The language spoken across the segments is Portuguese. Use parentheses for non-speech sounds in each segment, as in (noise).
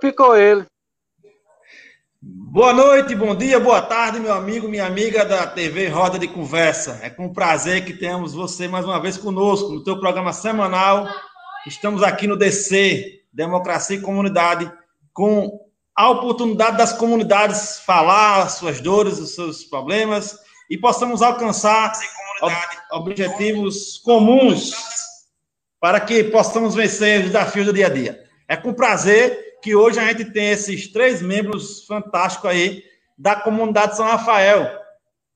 picou ele. Boa noite, bom dia, boa tarde, meu amigo, minha amiga da TV Roda de Conversa. É com prazer que temos você mais uma vez conosco no teu programa semanal. Estamos aqui no DC, Democracia e Comunidade, com a oportunidade das comunidades falar as suas dores, os seus problemas e possamos alcançar objetivos comuns para que possamos vencer os desafios do dia a dia. É com prazer que hoje a gente tem esses três membros fantásticos aí da comunidade São Rafael,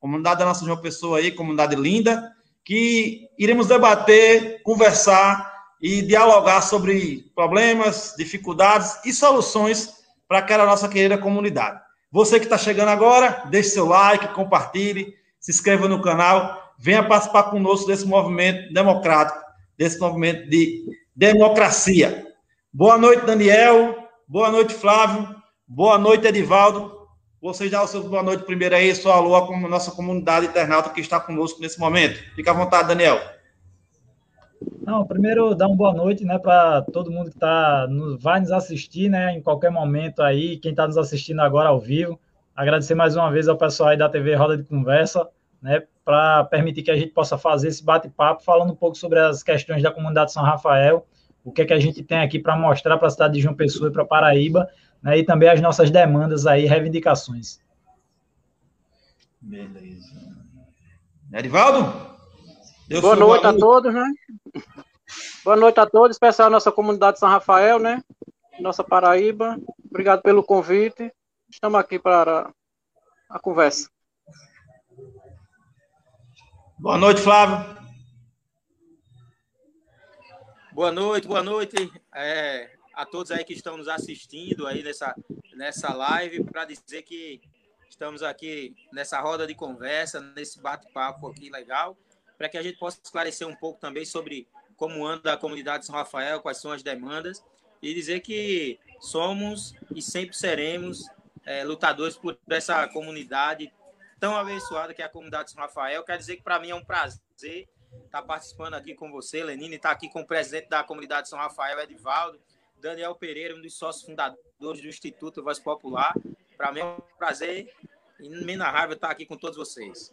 comunidade da nossa João Pessoa aí, comunidade linda, que iremos debater, conversar e dialogar sobre problemas, dificuldades e soluções para aquela nossa querida comunidade. Você que está chegando agora, deixe seu like, compartilhe, se inscreva no canal, venha participar conosco desse movimento democrático, desse movimento de democracia. Boa noite, Daniel. Boa noite, Flávio. Boa noite, Edivaldo. Vocês dão o seu boa noite primeiro aí, sua alô à nossa comunidade internauta que está conosco nesse momento. Fica à vontade, Daniel. Não, primeiro dar uma boa noite, né, para todo mundo que tá, vai nos assistir, né, em qualquer momento aí, quem está nos assistindo agora ao vivo. Agradecer mais uma vez ao pessoal aí da TV Roda de Conversa, né, para permitir que a gente possa fazer esse bate-papo falando um pouco sobre as questões da comunidade São Rafael o que é que a gente tem aqui para mostrar para a cidade de João Pessoa e para Paraíba, né, e também as nossas demandas aí, reivindicações. Beleza. Edivaldo? Boa noite a todos, né? Boa noite a todos, especial a nossa comunidade de São Rafael, né? Nossa Paraíba. Obrigado pelo convite. Estamos aqui para a conversa. Boa noite, Flávio. Boa noite, boa noite é, a todos aí que estão nos assistindo aí nessa, nessa live, para dizer que estamos aqui nessa roda de conversa, nesse bate-papo aqui legal, para que a gente possa esclarecer um pouco também sobre como anda a comunidade de São Rafael, quais são as demandas, e dizer que somos e sempre seremos é, lutadores por essa comunidade tão abençoada que é a comunidade de São Rafael. Quer dizer que para mim é um prazer está participando aqui com você, Lenine, está aqui com o presidente da comunidade São Rafael, Edivaldo, Daniel Pereira, um dos sócios fundadores do Instituto Voz Popular. Para mim é um prazer e na raiva estar aqui com todos vocês.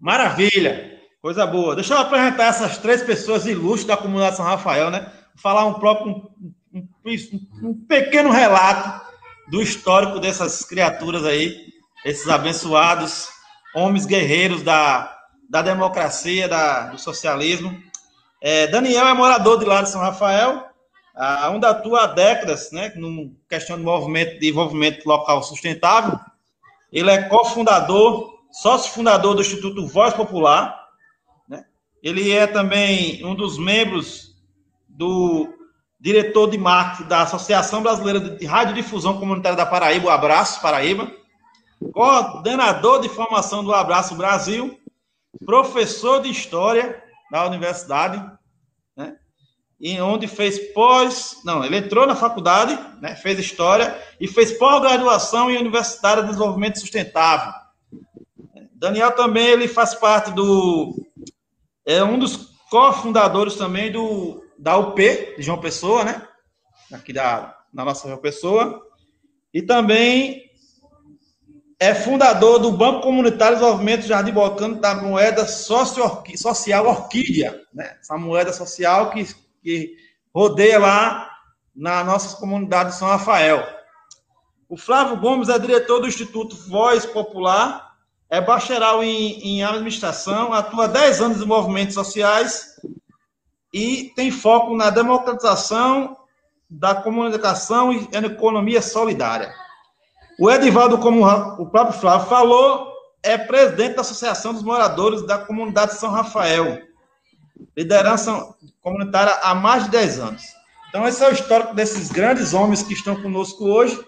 Maravilha! Coisa boa. Deixa eu apresentar essas três pessoas ilustres da comunidade São Rafael, né? Falar um próprio um, um, um pequeno relato do histórico dessas criaturas aí, esses abençoados homens guerreiros da da democracia, da, do socialismo. É, Daniel é morador de lá de São Rafael, onde atua há décadas, né, no questão de movimento de desenvolvimento local sustentável. Ele é cofundador, sócio fundador do Instituto Voz Popular. Né? Ele é também um dos membros do diretor de marketing da Associação Brasileira de Radiodifusão Comunitária da Paraíba, o Abraço Paraíba, coordenador de formação do Abraço Brasil professor de História da universidade, né? E onde fez pós... Não, ele entrou na faculdade, né? fez História e fez pós-graduação em Universidade de Desenvolvimento Sustentável. Daniel também ele faz parte do... É um dos cofundadores também do, da UP, de João Pessoa, né? Aqui da, da nossa João Pessoa. E também é fundador do Banco Comunitário de Desenvolvimento Jardim Botânico da moeda social Orquídea, né? essa moeda social que, que rodeia lá na nossa comunidade de São Rafael. O Flávio Gomes é diretor do Instituto Voz Popular, é bacharel em, em administração, atua há 10 anos em movimentos sociais e tem foco na democratização da comunicação e economia solidária. O Edivaldo, como o próprio Flávio falou, é presidente da Associação dos Moradores da Comunidade de São Rafael, liderança comunitária há mais de 10 anos. Então, esse é o histórico desses grandes homens que estão conosco hoje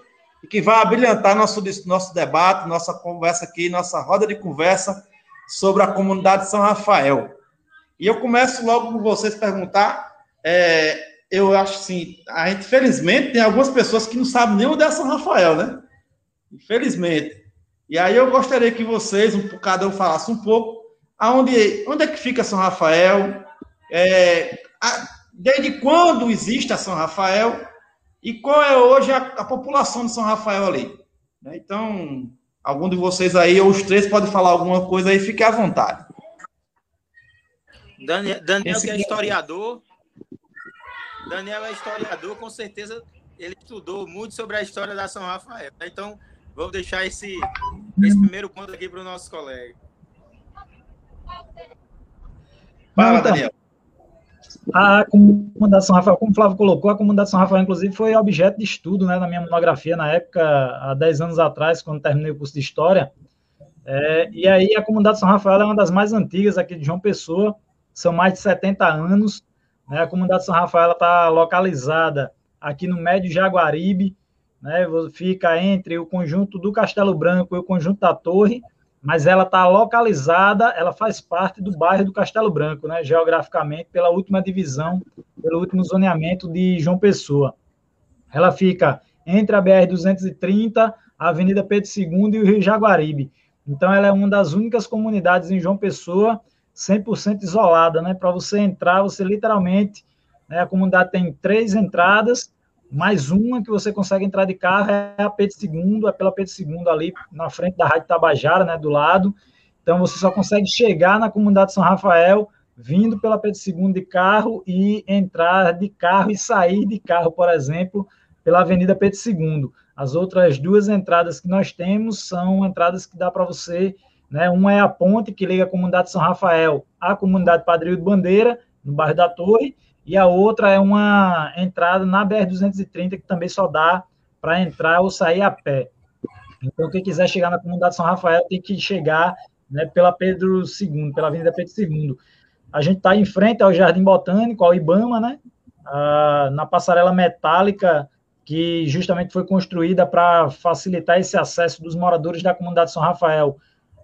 e que vai abrilhantar nosso, nosso debate, nossa conversa aqui, nossa roda de conversa sobre a comunidade de São Rafael. E eu começo logo com vocês perguntar. É, eu acho assim, a gente, felizmente, tem algumas pessoas que não sabem nem onde é São Rafael, né? Infelizmente. E aí eu gostaria que vocês, um, cada um falasse um pouco, aonde, onde é que fica São Rafael, é, a, desde quando existe a São Rafael, e qual é hoje a, a população de São Rafael ali. Né? Então, algum de vocês aí, ou os três, pode falar alguma coisa aí, fique à vontade. Daniel, Daniel que é historiador, Daniel é historiador, com certeza ele estudou muito sobre a história da São Rafael. Né? Então, vamos deixar esse, esse primeiro ponto aqui para o nosso colega. Fala, então, Daniel. A comunidade São Rafael, como o Flávio colocou, a comunidade São Rafael, inclusive, foi objeto de estudo né, na minha monografia na época, há 10 anos atrás, quando terminei o curso de História. É, e aí, a comunidade São Rafael é uma das mais antigas aqui de João Pessoa, são mais de 70 anos. Né, a comunidade São Rafael está localizada aqui no Médio Jaguaribe, né, fica entre o conjunto do Castelo Branco e o conjunto da Torre, mas ela está localizada, ela faz parte do bairro do Castelo Branco, né, geograficamente, pela última divisão, pelo último zoneamento de João Pessoa. Ela fica entre a BR-230, a Avenida Pedro II e o Rio Jaguaribe. Então, ela é uma das únicas comunidades em João Pessoa 100% isolada, né? Para você entrar, você literalmente, né, a comunidade tem três entradas, mais uma que você consegue entrar de carro é a Pedro II, é pela Pedro II ali na frente da Rádio Tabajara, né, do lado. Então você só consegue chegar na comunidade São Rafael vindo pela Pedro II de carro e entrar de carro e sair de carro, por exemplo, pela Avenida Pedro II. As outras duas entradas que nós temos são entradas que dá para você, né? Uma é a ponte que liga a comunidade São Rafael à comunidade Padre de Bandeira, no bairro da Torre, e a outra é uma entrada na BR-230, que também só dá para entrar ou sair a pé. Então, quem quiser chegar na comunidade São Rafael tem que chegar né, pela Pedro II, pela Avenida Pedro II. A gente está em frente ao Jardim Botânico, ao Ibama, né? Ah, na passarela metálica que justamente foi construída para facilitar esse acesso dos moradores da comunidade São Rafael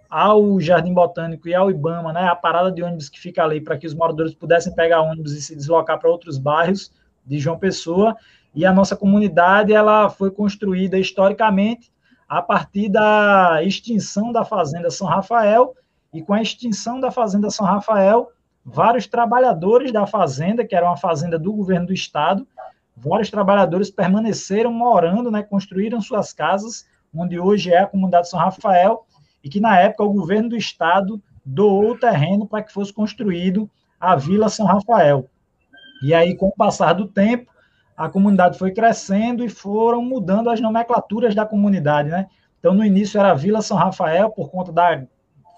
ao Jardim Botânico e ao Ibama, né, a parada de ônibus que fica ali para que os moradores pudessem pegar ônibus e se deslocar para outros bairros de João Pessoa. E a nossa comunidade ela foi construída historicamente a partir da extinção da fazenda São Rafael e com a extinção da fazenda São Rafael, vários trabalhadores da fazenda, que era uma fazenda do governo do estado, vários trabalhadores permaneceram morando, né, construíram suas casas, onde hoje é a comunidade São Rafael, e que na época o governo do estado doou o terreno para que fosse construído a Vila São Rafael. E aí, com o passar do tempo, a comunidade foi crescendo e foram mudando as nomenclaturas da comunidade, né? Então, no início era Vila São Rafael, por conta da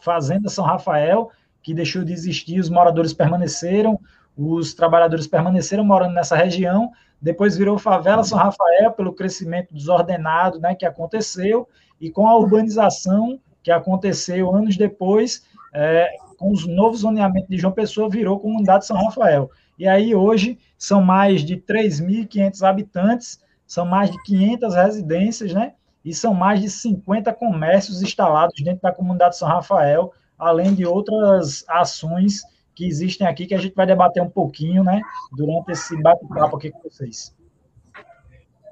Fazenda São Rafael, que deixou de existir, os moradores permaneceram, os trabalhadores permaneceram morando nessa região, depois virou Favela São Rafael, pelo crescimento desordenado né, que aconteceu, e com a urbanização que aconteceu anos depois, é, com os novos zoneamentos de João Pessoa, virou comunidade São Rafael. E aí, hoje, são mais de 3.500 habitantes, são mais de 500 residências, né? E são mais de 50 comércios instalados dentro da comunidade São Rafael, além de outras ações que existem aqui, que a gente vai debater um pouquinho, né? Durante esse bate-papo aqui com vocês.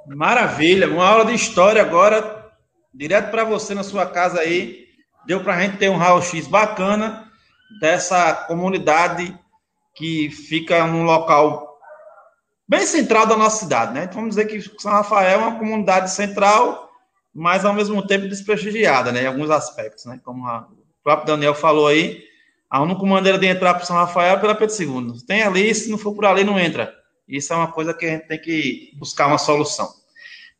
Maravilha, uma aula de história agora, direto para você na sua casa aí deu para a gente ter um raio-x bacana dessa comunidade que fica num local bem central da nossa cidade, né? Então, vamos dizer que São Rafael é uma comunidade central, mas ao mesmo tempo desprestigiada, né? Em alguns aspectos, né? Como o próprio Daniel falou aí, a única maneira de entrar para São Rafael é pela Pedro II. Tem ali, se não for por ali, não entra. Isso é uma coisa que a gente tem que buscar uma solução.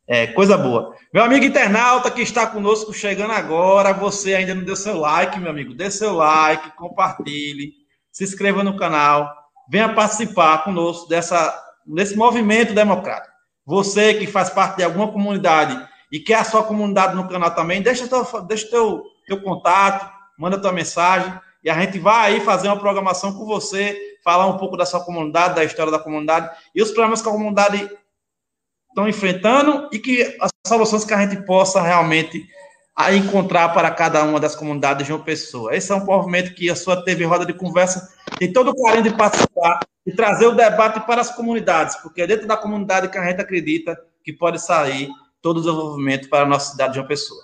É, coisa boa. Meu amigo internauta que está conosco chegando agora, você ainda não deu seu like, meu amigo, dê seu like, compartilhe, se inscreva no canal, venha participar conosco dessa, desse movimento democrático. Você que faz parte de alguma comunidade e quer a sua comunidade no canal também, deixa teu, deixa teu, teu contato, manda tua mensagem e a gente vai aí fazer uma programação com você, falar um pouco da sua comunidade, da história da comunidade e os problemas que a comunidade estão enfrentando e que as soluções que a gente possa realmente encontrar para cada uma das comunidades de uma pessoa. Esse é um movimento que a sua TV Roda de Conversa tem todo o carinho de participar e trazer o debate para as comunidades, porque é dentro da comunidade que a gente acredita que pode sair todo o desenvolvimento para a nossa cidade de uma pessoa.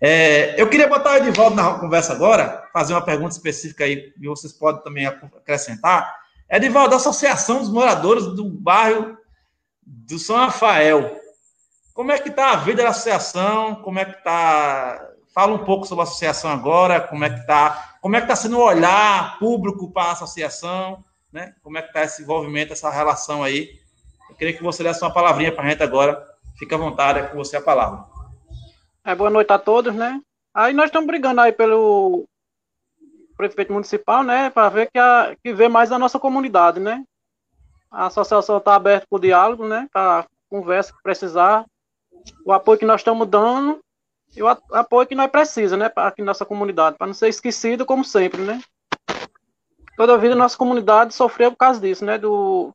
É, eu queria botar o Edivaldo na conversa agora, fazer uma pergunta específica aí, e vocês podem também acrescentar. Edivaldo, a Associação dos Moradores do Bairro do São Rafael. Como é que está a vida da associação? Como é que está? Fala um pouco sobre a associação agora, como é que está, como é que está sendo o olhar público para a associação, né? Como é que está esse envolvimento, essa relação aí? Eu queria que você desse uma palavrinha para a gente agora. Fica à vontade, é com você a palavra. É, boa noite a todos, né? Aí nós estamos brigando aí pelo prefeito municipal, né, para ver que, a, que vê mais a nossa comunidade, né? A associação está aberta para o diálogo, né? Para conversa que precisar, o apoio que nós estamos dando e o apoio que nós precisamos, né? Para aqui nossa comunidade, para não ser esquecido como sempre, né? Toda a vida nossa comunidade sofreu por causa disso, né? Do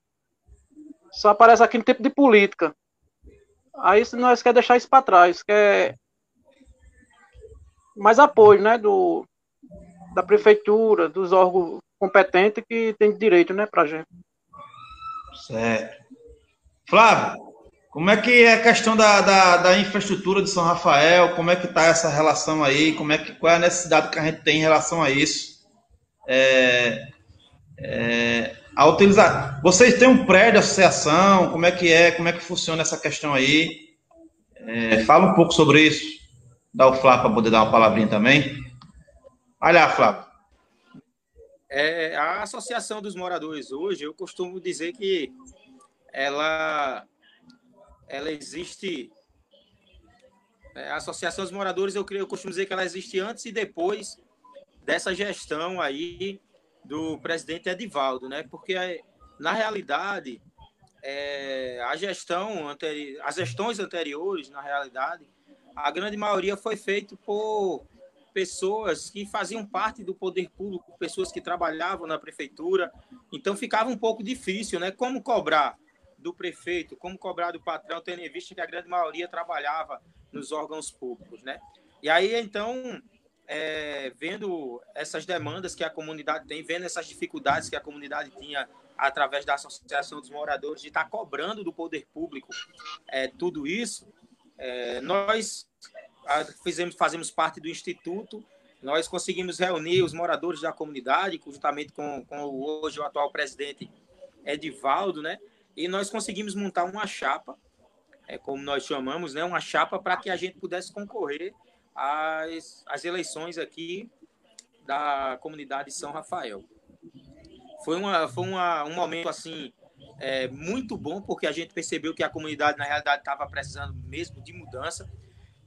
só aparece aquele tipo de política. Aí nós quer deixar isso para trás, quer mais apoio, né? Do da prefeitura, dos órgãos competentes que tem direito, né, para gente. Certo. Flávio, como é que é a questão da, da, da infraestrutura de São Rafael? Como é que está essa relação aí? Como é que, qual é a necessidade que a gente tem em relação a isso? É, é, a utilizar. Vocês têm um prédio associação? Como é que é? Como é que funciona essa questão aí? É, fala um pouco sobre isso. Dá o Flávio para poder dar uma palavrinha também. Olha, Flávio. É, a Associação dos Moradores hoje, eu costumo dizer que ela, ela existe. É, a Associação dos Moradores, eu, eu costumo dizer que ela existe antes e depois dessa gestão aí do presidente Edivaldo, né? Porque na realidade é, a gestão anteri as gestões anteriores, na realidade, a grande maioria foi feito por pessoas que faziam parte do poder público, pessoas que trabalhavam na prefeitura. Então ficava um pouco difícil, né? Como cobrar do prefeito, como cobrar do patrão, tendo em vista que a grande maioria trabalhava nos órgãos públicos, né? E aí, então, é, vendo essas demandas que a comunidade tem, vendo essas dificuldades que a comunidade tinha através da Associação dos Moradores de estar cobrando do poder público é, tudo isso, é, nós fizemos, fazemos parte do Instituto, nós conseguimos reunir os moradores da comunidade, juntamente com, com hoje o atual presidente Edivaldo, né? E nós conseguimos montar uma chapa, é, como nós chamamos, né? Uma chapa para que a gente pudesse concorrer às, às eleições aqui da comunidade de São Rafael. Foi, uma, foi uma, um momento, assim, é, muito bom, porque a gente percebeu que a comunidade, na realidade, estava precisando mesmo de mudança.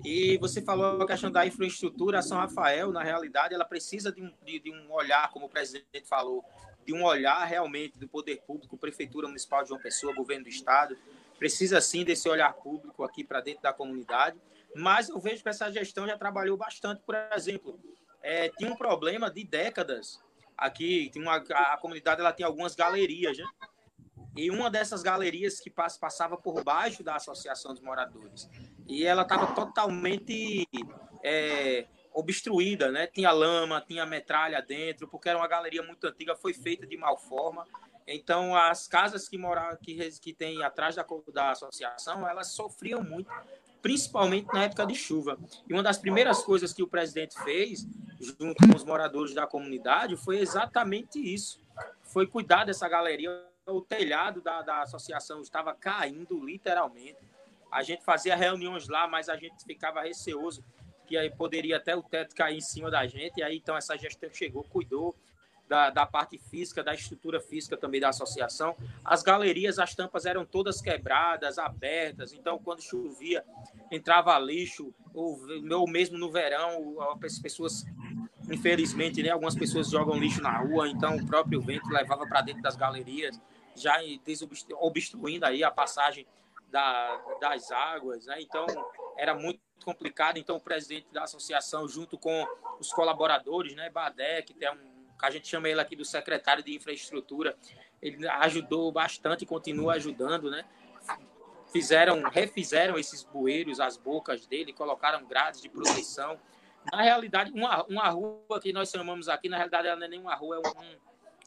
E você falou a questão da infraestrutura, a São Rafael, na realidade, ela precisa de um, de, de um olhar, como o presidente falou, de um olhar realmente do poder público, Prefeitura Municipal de João Pessoa, Governo do Estado, precisa sim desse olhar público aqui para dentro da comunidade, mas eu vejo que essa gestão já trabalhou bastante, por exemplo, é, tinha um problema de décadas aqui, tinha uma, a comunidade ela tem algumas galerias, né? E uma dessas galerias que passava por baixo da Associação dos Moradores. E ela estava totalmente é, obstruída, né? Tinha lama, tinha metralha dentro, porque era uma galeria muito antiga, foi feita de mal forma. Então, as casas que moravam, que, que tem atrás da, da associação, elas sofriam muito, principalmente na época de chuva. E uma das primeiras coisas que o presidente fez, junto com os moradores da comunidade, foi exatamente isso. Foi cuidar dessa galeria o telhado da, da associação estava caindo literalmente. A gente fazia reuniões lá, mas a gente ficava receoso que aí poderia até o teto cair em cima da gente. E aí então essa gestão chegou, cuidou da, da parte física, da estrutura física também da associação. As galerias, as tampas eram todas quebradas, abertas. Então quando chovia entrava lixo, ou, ou mesmo no verão, as pessoas infelizmente, né, algumas pessoas jogam lixo na rua, então o próprio vento levava para dentro das galerias já obstruindo aí a passagem da, das águas, né? Então era muito complicado. Então o presidente da associação, junto com os colaboradores, né, Badé, que tem um que a gente chama ele aqui do secretário de infraestrutura, ele ajudou bastante e continua ajudando, né? Fizeram, refizeram esses bueiros, as bocas dele, colocaram grades de proteção. Na realidade, uma, uma rua que nós chamamos aqui, na realidade, ela não é nem uma rua, é um,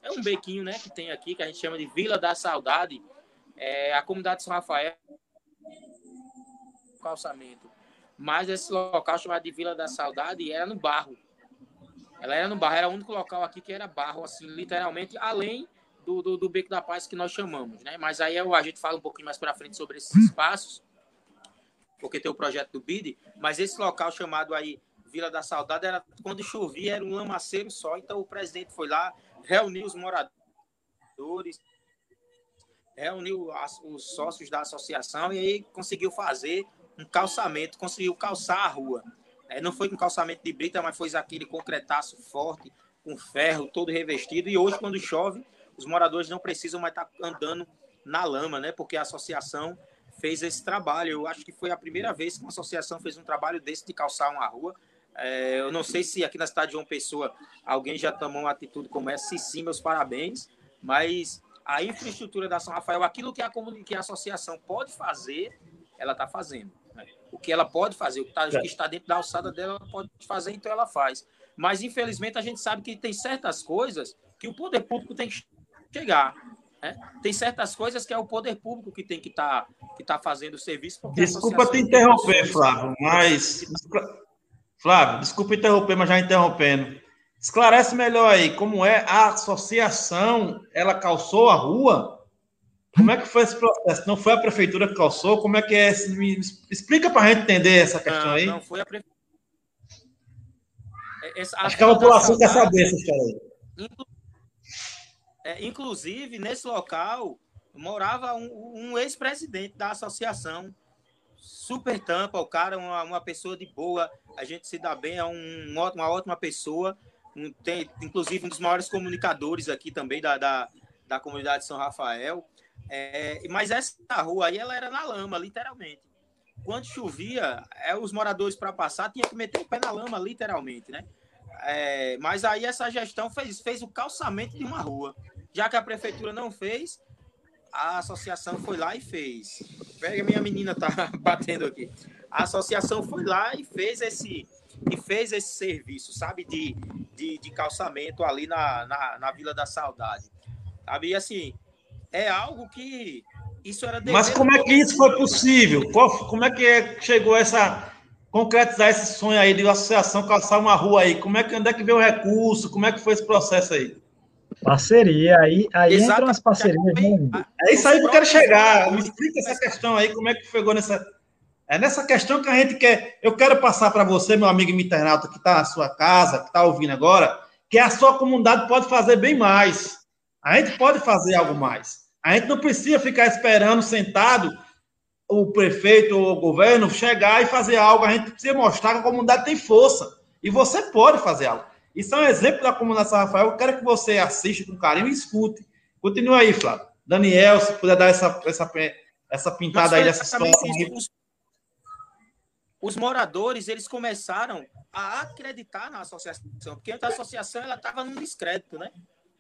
é um bequinho, né, que tem aqui, que a gente chama de Vila da Saudade. É a comunidade de São Rafael, calçamento. Mas esse local chamado de Vila da Saudade era no barro. Ela era no barro, era o único local aqui que era barro, assim, literalmente, além do, do, do, Beco da Paz que nós chamamos, né? Mas aí a gente fala um pouquinho mais para frente sobre esses espaços, porque tem o projeto do BID, mas esse local chamado aí Vila da Saudade era quando chovia era um lamaceiro só, então o presidente foi lá, reuniu os moradores, reuniu as, os sócios da associação e aí conseguiu fazer um calçamento, conseguiu calçar a rua. É, não foi com calçamento de brita, mas foi aquele concretaço forte, com ferro todo revestido. E hoje, quando chove, os moradores não precisam mais estar andando na lama, né? Porque a associação fez esse trabalho. Eu acho que foi a primeira vez que uma associação fez um trabalho desse de calçar uma rua. É, eu não sei se aqui na cidade de João Pessoa alguém já tomou uma atitude como essa. Se sim, meus parabéns. Mas a infraestrutura da São Rafael, aquilo que a, que a associação pode fazer, ela está fazendo o que ela pode fazer, o que, tá, é. que está dentro da alçada dela, ela pode fazer, então ela faz. Mas, infelizmente, a gente sabe que tem certas coisas que o poder público tem que chegar. Né? Tem certas coisas que é o poder público que tem que estar tá, que tá fazendo o serviço. Desculpa te interromper, Flávio, mas. Flávio, desculpa interromper, mas já interrompendo. Esclarece melhor aí como é a associação, ela calçou a rua como é que foi esse processo? Não foi a prefeitura que calçou? Como é que é? Me explica para a gente entender essa questão aí. Não, foi a prefeitura. É, Acho que a população quer saber essa história aí. É, inclusive, nesse local morava um, um ex-presidente da associação, super tampa, o cara, uma, uma pessoa de boa, a gente se dá bem, é um, uma ótima pessoa, um, tem, inclusive um dos maiores comunicadores aqui também da, da, da comunidade de São Rafael. É, mas essa rua aí ela era na lama, literalmente. Quando chovia, é, os moradores para passar tinham que meter o pé na lama, literalmente, né? É, mas aí essa gestão fez, fez o calçamento de uma rua. Já que a prefeitura não fez, a associação foi lá e fez. Pega, minha menina tá (laughs) batendo aqui. A associação foi lá e fez esse e fez esse serviço, sabe, de, de, de calçamento ali na, na, na Vila da Saudade. Sabe, e assim, é algo que isso era Mas como é que isso foi possível? como é que é, chegou essa concretizar esse sonho aí de associação calçar uma rua aí? Como é que onde é que veio o recurso? Como é que foi esse processo aí? Parceria, aí, aí entram as parcerias. Né? É isso aí que eu quero chegar. Me explica essa questão aí, como é que chegou nessa. É nessa questão que a gente quer. Eu quero passar para você, meu amigo internauta que está na sua casa, que está ouvindo agora, que a sua comunidade pode fazer bem mais. A gente pode fazer algo mais. A gente não precisa ficar esperando sentado o prefeito ou o governo chegar e fazer algo. A gente precisa mostrar que a comunidade tem força. E você pode fazer algo. Isso é um exemplo da comunidade São Rafael. Eu quero que você assista com carinho e escute. Continua aí, Flávio. Daniel, se puder dar essa, essa, essa pintada aí dessa situação. Os, os moradores, eles começaram a acreditar na associação, porque a associação ela estava num descrédito, né?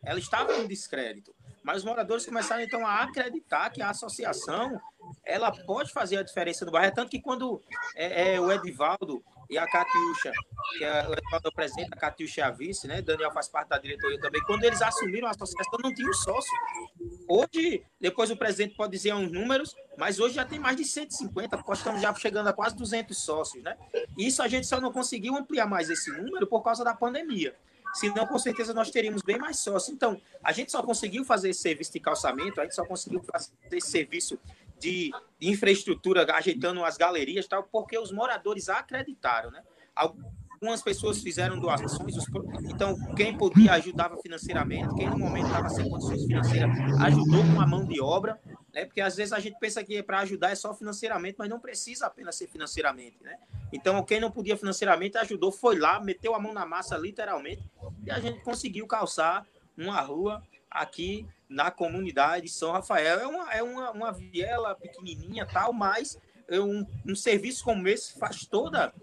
ela estava em descrédito. Mas os moradores começaram então a acreditar que a associação ela pode fazer a diferença no bairro. É tanto que quando é, é, o Edivaldo e a Catiuxa, que é o presidente, a Catiuxa é a vice, né? Daniel faz parte da diretoria também. Quando eles assumiram a associação, não tinha um sócio. Hoje, depois o presidente pode dizer uns números, mas hoje já tem mais de 150, porque estamos já chegando a quase 200 sócios, né? Isso a gente só não conseguiu ampliar mais esse número por causa da pandemia. Senão, com certeza, nós teríamos bem mais sócios. Então, a gente só conseguiu fazer esse serviço de calçamento, a gente só conseguiu fazer esse serviço de infraestrutura, ajeitando as galerias tal, porque os moradores acreditaram, né? Algumas pessoas fizeram doações, então quem podia ajudava financeiramente, quem no momento estava sem condições financeiras ajudou com a mão de obra, né? Porque às vezes a gente pensa que para ajudar é só financeiramente, mas não precisa apenas ser financeiramente, né? Então quem não podia financeiramente ajudou, foi lá, meteu a mão na massa literalmente e a gente conseguiu calçar uma rua aqui na comunidade de São Rafael. É uma, é uma, uma viela pequenininha tal, mas é um, um serviço como esse faz toda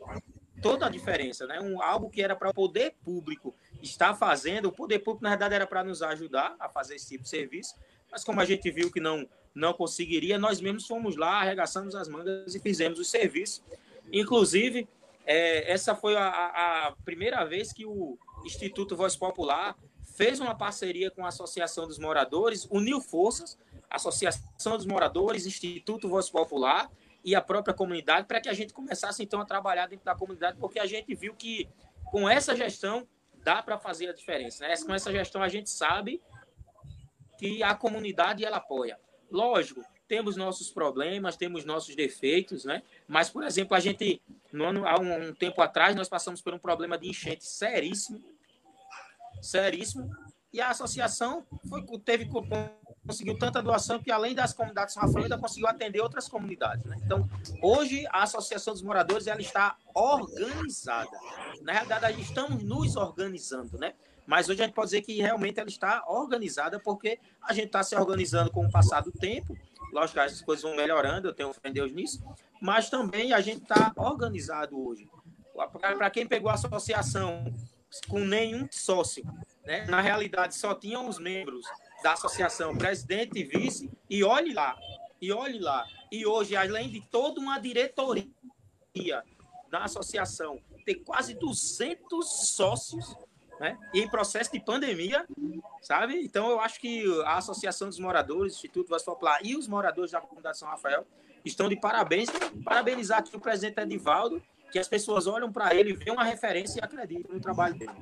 toda a diferença, né? Um, algo que era para o poder público estar fazendo, o poder público na verdade era para nos ajudar a fazer esse tipo de serviço, mas como a gente viu que não não conseguiria, nós mesmos fomos lá, arregaçamos as mangas e fizemos o serviço. Inclusive, é, essa foi a, a, primeira vez que o Instituto Voz Popular fez uma parceria com a Associação dos Moradores, uniu forças, Associação dos Moradores, Instituto Voz Popular e a própria comunidade, para que a gente começasse então a trabalhar dentro da comunidade, porque a gente viu que com essa gestão dá para fazer a diferença. Né? Com essa gestão a gente sabe que a comunidade ela apoia. Lógico, temos nossos problemas, temos nossos defeitos, né? Mas, por exemplo, a gente, no ano, há um, um tempo atrás, nós passamos por um problema de enchente seríssimo, seríssimo, e a associação foi, teve conseguiu tanta doação que além das comunidades São Rafael ainda conseguiu atender outras comunidades. Né? Então, hoje a Associação dos Moradores ela está organizada. Na realidade, estamos nos organizando, né? Mas hoje a gente pode dizer que realmente ela está organizada porque a gente está se organizando com o passar do tempo. Lógico as coisas vão melhorando, eu tenho fé em Deus nisso. Mas também a gente está organizado hoje. Para quem pegou a associação com nenhum sócio, né? na realidade só tinham os membros da associação, presidente e vice, e olhe lá, e olhe lá. E hoje, além de toda uma diretoria da associação, tem quase 200 sócios né? E em processo de pandemia, sabe? Então eu acho que a Associação dos Moradores, Instituto Vasco Popular e os moradores da comunidade São Rafael estão de parabéns. Parabenizar aqui o presidente Edivaldo, que as pessoas olham para ele, veem uma referência e acreditam no trabalho dele.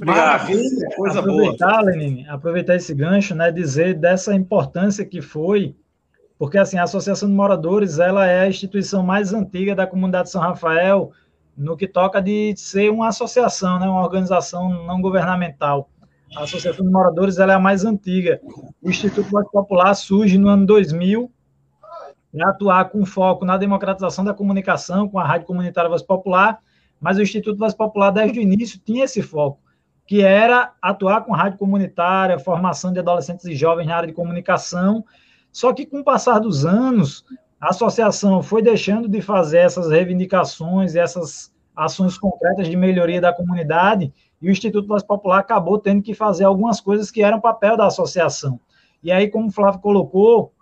Maravilha, coisa aproveitar, boa. Lenin, aproveitar esse gancho, né, dizer dessa importância que foi, porque assim, a Associação de Moradores, ela é a instituição mais antiga da comunidade de São Rafael, no que toca de ser uma associação, né, uma organização não governamental. A Associação de Moradores ela é a mais antiga. O Instituto Voz Popular surge no ano 2000 para atuar com foco na democratização da comunicação com a Rádio Comunitária Voz Popular, mas o Instituto Voz Popular, desde o início, tinha esse foco, que era atuar com rádio comunitária, formação de adolescentes e jovens na área de comunicação, só que com o passar dos anos, a associação foi deixando de fazer essas reivindicações essas ações concretas de melhoria da comunidade, e o Instituto Voz Popular acabou tendo que fazer algumas coisas que eram papel da associação. E aí, como o Flávio colocou,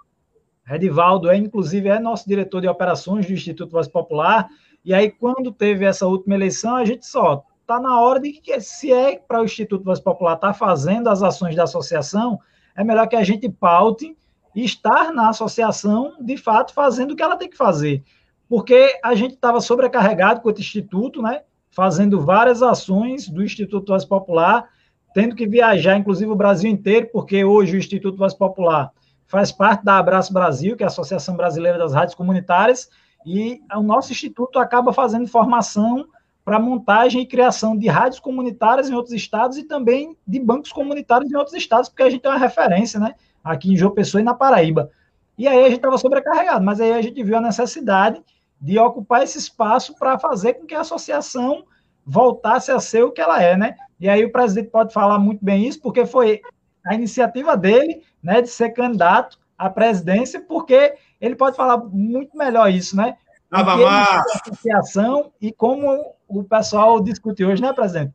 Redivaldo é, inclusive, é nosso diretor de operações do Instituto Voz Popular, e aí, quando teve essa última eleição, a gente só está na hora de que, se é para o Instituto Voz Popular estar tá fazendo as ações da associação, é melhor que a gente paute estar na associação, de fato, fazendo o que ela tem que fazer. Porque a gente estava sobrecarregado com o Instituto, né? Fazendo várias ações do Instituto Voz Popular, tendo que viajar, inclusive, o Brasil inteiro, porque hoje o Instituto Voz Popular faz parte da Abraço Brasil, que é a Associação Brasileira das Rádios Comunitárias, e o nosso instituto acaba fazendo formação para montagem e criação de rádios comunitárias em outros estados e também de bancos comunitários em outros estados, porque a gente tem uma referência, né? aqui em João Pessoa e na Paraíba. E aí a gente estava sobrecarregado, mas aí a gente viu a necessidade de ocupar esse espaço para fazer com que a associação voltasse a ser o que ela é, né? E aí o presidente pode falar muito bem isso, porque foi a iniciativa dele, né, de ser candidato à presidência, porque ele pode falar muito melhor isso, né? A associação e como o pessoal discute hoje, né, presidente?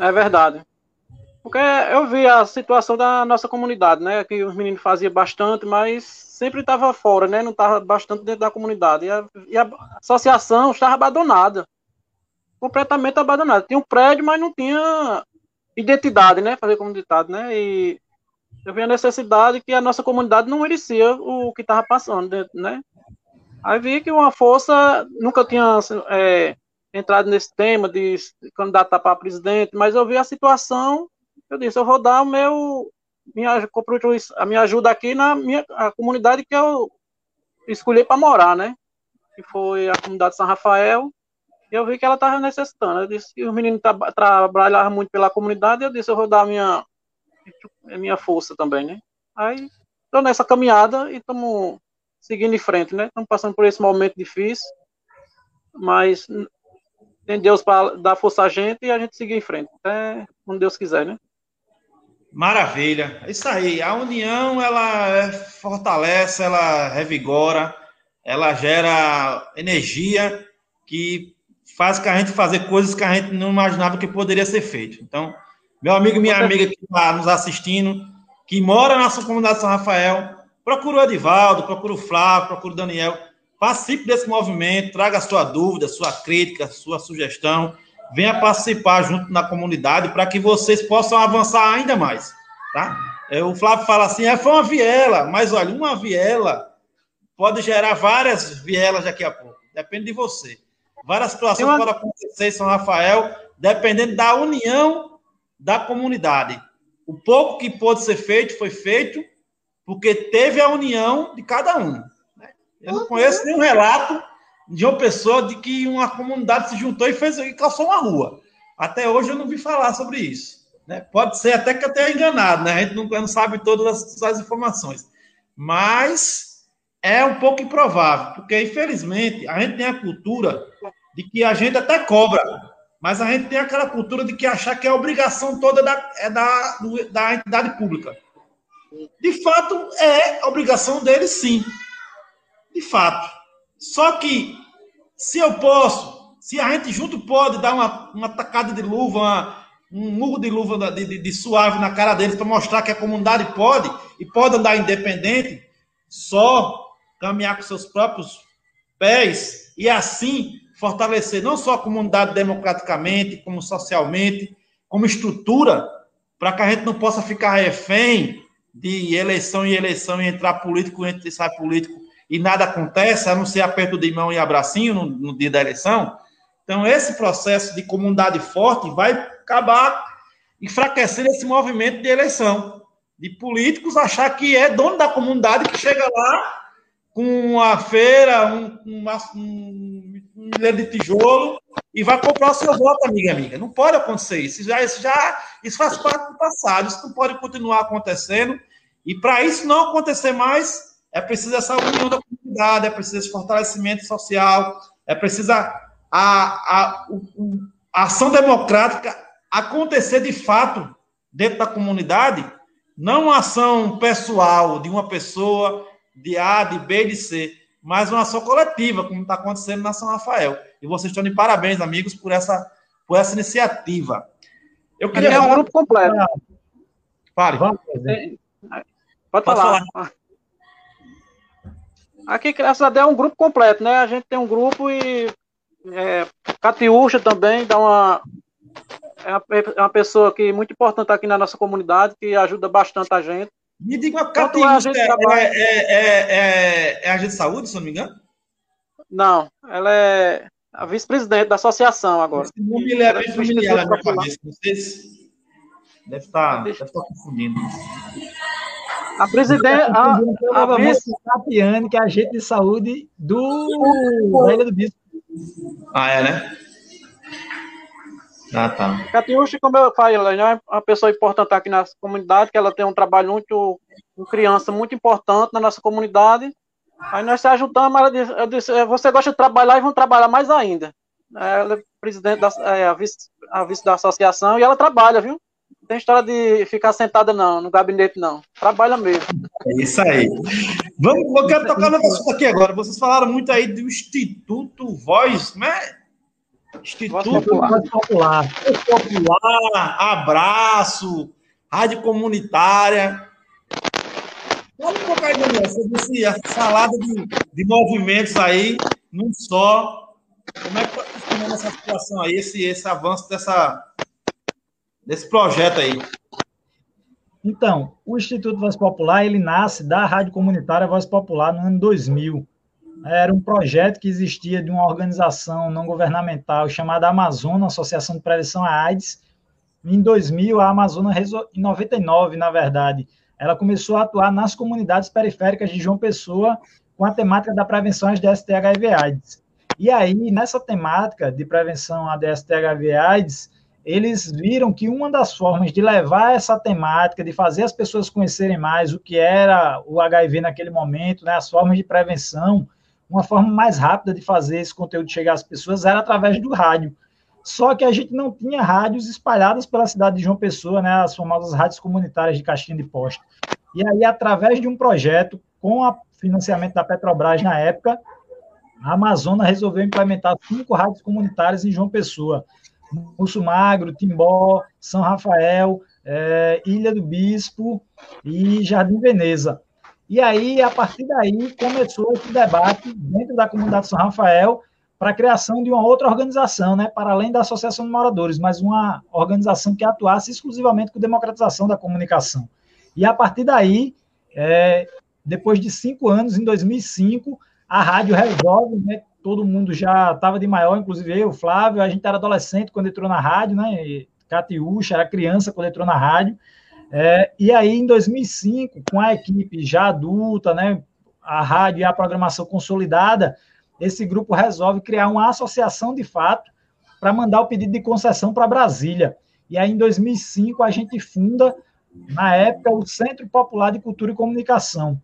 É verdade. Porque eu vi a situação da nossa comunidade, né? Que os meninos faziam bastante, mas sempre estava fora, né? Não estava bastante dentro da comunidade. E a, e a associação estava abandonada. Completamente abandonada. Tinha um prédio, mas não tinha identidade, né? Fazer comunidade, né? E eu vi a necessidade que a nossa comunidade não merecia o que estava passando, né? Aí vi que uma força nunca tinha é, entrado nesse tema de candidatar para presidente, mas eu vi a situação eu disse, eu vou dar o meu minha, a minha ajuda aqui na minha a comunidade que eu escolhi para morar, né? Que foi a comunidade São Rafael. Eu vi que ela estava necessitando. Eu disse que os meninos tra trabalhavam muito pela comunidade. eu disse, eu vou dar a minha, a minha força também, né? Aí, estou nessa caminhada e estamos seguindo em frente, né? Estamos passando por esse momento difícil, mas tem Deus para dar força a gente e a gente seguir em frente, até quando Deus quiser, né? Maravilha. É isso aí. A união, ela fortalece, ela revigora, ela gera energia que faz com a gente fazer coisas que a gente não imaginava que poderia ser feito. Então, meu amigo e minha amiga que está nos assistindo, que mora na sua comunidade São Rafael, procura o Edivaldo, procura o Flávio, procura o Daniel, participe desse movimento, traga a sua dúvida, sua crítica, sua sugestão venha participar junto na comunidade para que vocês possam avançar ainda mais, tá? É, o Flávio fala assim, é, foi uma viela, mas olha, uma viela pode gerar várias vielas daqui a pouco, depende de você. Várias situações uma... podem acontecer em São Rafael, dependendo da união da comunidade. O pouco que pôde ser feito foi feito porque teve a união de cada um. Né? Eu não conheço nenhum relato de uma pessoa de que uma comunidade se juntou e fez e calçou uma rua. Até hoje eu não vi falar sobre isso. Né? Pode ser até que eu tenha enganado, né? A gente não, não sabe todas as, as informações. Mas é um pouco improvável, porque infelizmente a gente tem a cultura de que a gente até cobra, mas a gente tem aquela cultura de que achar que a obrigação toda é da, é da, da entidade pública. De fato, é obrigação dele, sim. De fato. Só que, se eu posso, se a gente junto pode dar uma, uma tacada de luva, uma, um murro de luva de, de, de suave na cara deles para mostrar que a comunidade pode e pode andar independente, só caminhar com seus próprios pés e assim fortalecer não só a comunidade democraticamente, como socialmente, como estrutura, para que a gente não possa ficar refém de eleição em eleição e entrar político, e sai político e nada acontece, a não ser aperto de mão e abracinho no, no dia da eleição. Então, esse processo de comunidade forte vai acabar enfraquecendo esse movimento de eleição, de políticos achar que é dono da comunidade que chega lá com uma feira, um, uma, um, milhão de tijolo e vai comprar o seu voto, amiga amiga. Não pode acontecer isso. Isso já, isso já isso faz parte do passado. Isso não pode continuar acontecendo. E para isso não acontecer mais, é preciso essa união da comunidade, é preciso esse fortalecimento social, é preciso a, a, a, a ação democrática acontecer de fato dentro da comunidade, não uma ação pessoal de uma pessoa de A, de B, de C, mas uma ação coletiva, como está acontecendo na São Rafael. E vocês estão de parabéns, amigos, por essa, por essa iniciativa. Eu queria. É um grupo completo. Pare. Pode, Pode falar. falar. Aqui, graças a Deus, é um grupo completo, né? A gente tem um grupo e é, Catiúcha também dá uma, é uma, é uma pessoa que muito importante aqui na nossa comunidade, que ajuda bastante a gente. Me diga uma Catiúcha é, é, é, é, é agente de saúde, se não me engano? Não, ela é a vice-presidente da associação agora. Esse nome é bem familiar na minha cabeça, vocês deve estar, deve estar confundindo. A presidente. A, a vice... Tapiane, que é agente de saúde do da Ilha do Bispo. Ah, é, né? Ah, tá. Catiúcha, como eu falei, ela é uma pessoa importante aqui na comunidade, que ela tem um trabalho muito com criança muito importante na nossa comunidade. Aí nós se ajudamos, ela disse, eu disse, você gosta de trabalhar e vamos trabalhar mais ainda. Ela é presidente da é, a vice, a vice da associação e ela trabalha, viu? Não tem história de ficar sentada, não, no gabinete, não. Trabalha mesmo. É isso aí. Vamos, eu quero tocar no assunto aqui agora. Vocês falaram muito aí do Instituto Voz, né? Instituto Voz Popular. Voz Popular. Popular, abraço, rádio comunitária. Fala um pouco aí, Daniel, sobre essa salada de, de movimentos aí, num só. Como é que está funcionando essa situação aí, esse, esse avanço dessa, desse projeto aí? Então, o Instituto Voz Popular, ele nasce da Rádio Comunitária Voz Popular no ano 2000. Era um projeto que existia de uma organização não governamental chamada Amazônia, Associação de Prevenção à AIDS. Em 2000, a Amazônia, em 99, na verdade, ela começou a atuar nas comunidades periféricas de João Pessoa com a temática da prevenção às DST-HIV/AIDS. E aí, nessa temática de prevenção à DST-HIV/AIDS, eles viram que uma das formas de levar essa temática, de fazer as pessoas conhecerem mais o que era o HIV naquele momento, né, as formas de prevenção, uma forma mais rápida de fazer esse conteúdo chegar às pessoas era através do rádio. Só que a gente não tinha rádios espalhadas pela cidade de João Pessoa, né, as famosas rádios comunitárias de Caixinha de Posta. E aí, através de um projeto, com o financiamento da Petrobras na época, a Amazônia resolveu implementar cinco rádios comunitárias em João Pessoa. Urso Magro, Timbó, São Rafael, é, Ilha do Bispo e Jardim Veneza. E aí, a partir daí, começou esse debate dentro da comunidade São Rafael para a criação de uma outra organização, né, para além da Associação de Moradores, mas uma organização que atuasse exclusivamente com democratização da comunicação. E a partir daí, é, depois de cinco anos, em 2005, a rádio resolve né, todo mundo já estava de maior, inclusive eu, Flávio, a gente era adolescente quando entrou na rádio, né? Catiúcha era criança quando entrou na rádio. É, e aí, em 2005, com a equipe já adulta, né, a rádio e a programação consolidada, esse grupo resolve criar uma associação de fato para mandar o pedido de concessão para Brasília. E aí, em 2005, a gente funda, na época, o Centro Popular de Cultura e Comunicação.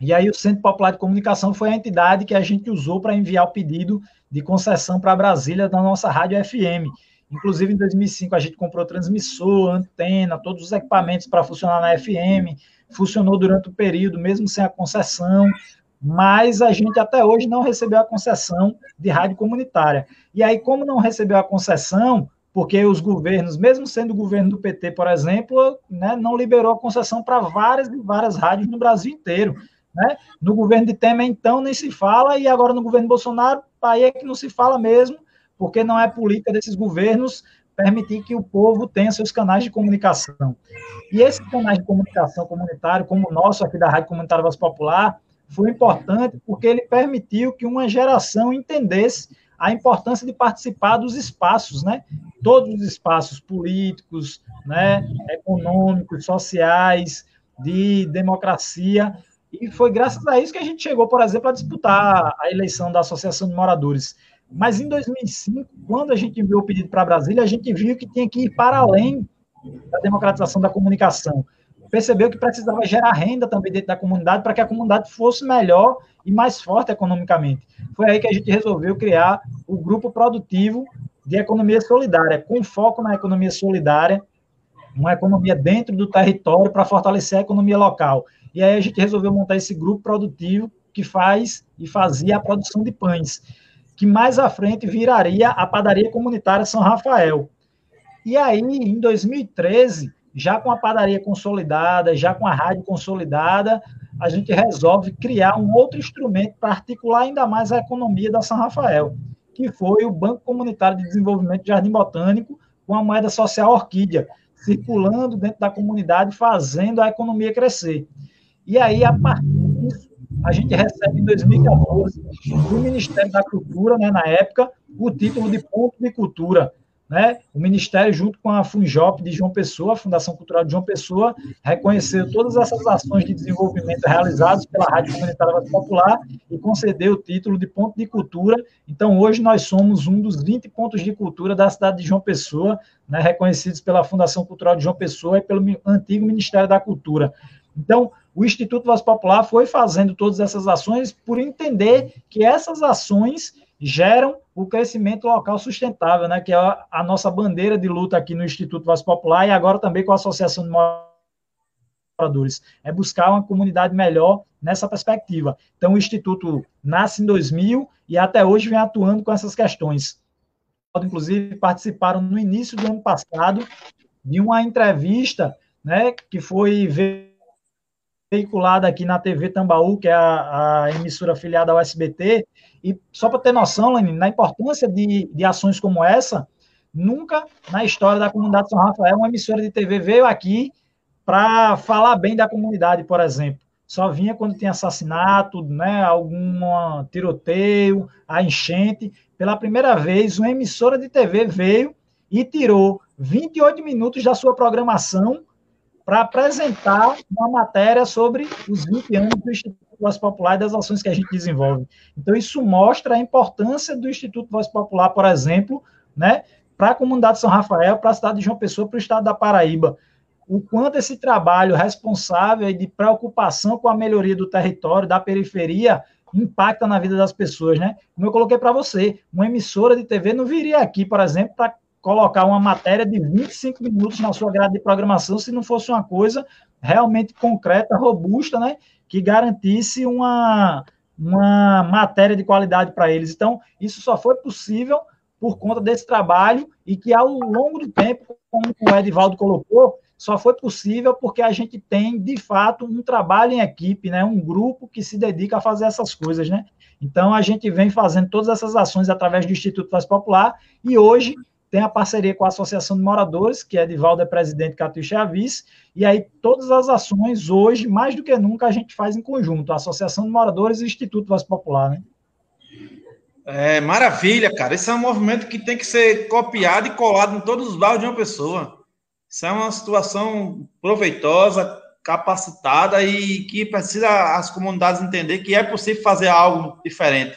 E aí, o Centro Popular de Comunicação foi a entidade que a gente usou para enviar o pedido de concessão para Brasília da nossa rádio FM. Inclusive, em 2005, a gente comprou transmissor, antena, todos os equipamentos para funcionar na FM. Funcionou durante o período, mesmo sem a concessão mas a gente até hoje não recebeu a concessão de rádio comunitária. E aí, como não recebeu a concessão, porque os governos, mesmo sendo o governo do PT, por exemplo, né, não liberou a concessão para várias e várias rádios no Brasil inteiro. Né? No governo de Temer, então, nem se fala, e agora no governo Bolsonaro, aí é que não se fala mesmo, porque não é política desses governos permitir que o povo tenha seus canais de comunicação. E esses canais de comunicação comunitário, como o nosso aqui da Rádio Comunitária Voz Popular, foi importante porque ele permitiu que uma geração entendesse a importância de participar dos espaços, né? Todos os espaços políticos, né? Econômicos, sociais, de democracia. E foi graças a isso que a gente chegou, por exemplo, a disputar a eleição da Associação de Moradores. Mas em 2005, quando a gente enviou o pedido para Brasília, a gente viu que tinha que ir para além da democratização da comunicação percebeu que precisava gerar renda também dentro da comunidade para que a comunidade fosse melhor e mais forte economicamente. Foi aí que a gente resolveu criar o grupo produtivo de economia solidária, com foco na economia solidária, uma economia dentro do território para fortalecer a economia local. E aí a gente resolveu montar esse grupo produtivo que faz e fazia a produção de pães, que mais à frente viraria a padaria comunitária São Rafael. E aí, em 2013, já com a padaria consolidada, já com a rádio consolidada, a gente resolve criar um outro instrumento para articular ainda mais a economia da São Rafael, que foi o Banco Comunitário de Desenvolvimento de Jardim Botânico, com a moeda social Orquídea, circulando dentro da comunidade, fazendo a economia crescer. E aí, a partir a gente recebe em 2014, do Ministério da Cultura, né, na época, o título de Ponto de Cultura, né? O Ministério, junto com a Funjop de João Pessoa, a Fundação Cultural de João Pessoa, reconheceu todas essas ações de desenvolvimento realizadas pela Rádio Comunitária Popular e concedeu o título de ponto de cultura. Então, hoje nós somos um dos 20 pontos de cultura da cidade de João Pessoa, né, reconhecidos pela Fundação Cultural de João Pessoa e pelo antigo Ministério da Cultura. Então, o Instituto Voz Popular foi fazendo todas essas ações por entender que essas ações geram o crescimento local sustentável, né, que é a, nossa bandeira de luta aqui no Instituto Voz Popular e agora também com a Associação de Moradores. É buscar uma comunidade melhor nessa perspectiva. Então, o Instituto nasce em 2000 e até hoje vem atuando com essas questões. Inclusive, participaram no início do ano passado de uma entrevista né, que foi veiculada aqui na TV Tambaú, que é a, a emissora afiliada ao SBT, e só para ter noção, Lenine, na importância de, de ações como essa, nunca na história da comunidade São Rafael uma emissora de TV veio aqui para falar bem da comunidade, por exemplo. Só vinha quando tinha assassinato, né, algum tiroteio, a enchente. Pela primeira vez, uma emissora de TV veio e tirou 28 minutos da sua programação para apresentar uma matéria sobre os 20 anos do Instituto Voz Popular e das ações que a gente desenvolve. Então, isso mostra a importância do Instituto Voz Popular, por exemplo, né, para a comunidade de São Rafael, para a cidade de João Pessoa, para o estado da Paraíba. O quanto esse trabalho responsável e de preocupação com a melhoria do território, da periferia, impacta na vida das pessoas, né? Como eu coloquei para você, uma emissora de TV não viria aqui, por exemplo, para colocar uma matéria de 25 minutos na sua grade de programação se não fosse uma coisa realmente concreta, robusta, né? Que garantisse uma, uma matéria de qualidade para eles. Então, isso só foi possível por conta desse trabalho e que ao longo do tempo, como o Edivaldo colocou, só foi possível porque a gente tem, de fato, um trabalho em equipe, né? um grupo que se dedica a fazer essas coisas. Né? Então, a gente vem fazendo todas essas ações através do Instituto Voz Popular e hoje tem a parceria com a Associação de Moradores, que é Edivaldo é presidente, Catuxa é a vice, e aí todas as ações hoje, mais do que nunca, a gente faz em conjunto, a Associação de Moradores e o Instituto Voz Popular, né? É, maravilha, cara. Esse é um movimento que tem que ser copiado e colado em todos os bairros de uma pessoa. Isso é uma situação proveitosa, capacitada e que precisa as comunidades entender que é possível fazer algo diferente.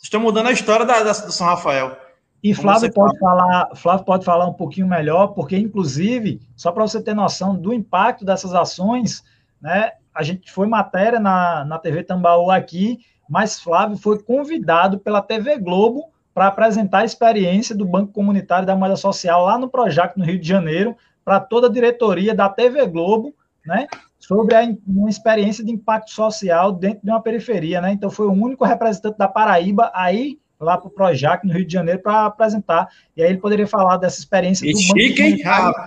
Estão mudando a história da, da do São Rafael. E Flávio pode, falar, Flávio pode falar um pouquinho melhor, porque, inclusive, só para você ter noção do impacto dessas ações, né, a gente foi matéria na, na TV Tambaú aqui, mas Flávio foi convidado pela TV Globo para apresentar a experiência do Banco Comunitário da Moeda Social lá no Projac, no Rio de Janeiro, para toda a diretoria da TV Globo, né, sobre a, uma experiência de impacto social dentro de uma periferia, né? Então foi o único representante da Paraíba aí lá para o Projac, no Rio de Janeiro, para apresentar. E aí ele poderia falar dessa experiência e do chique, hein?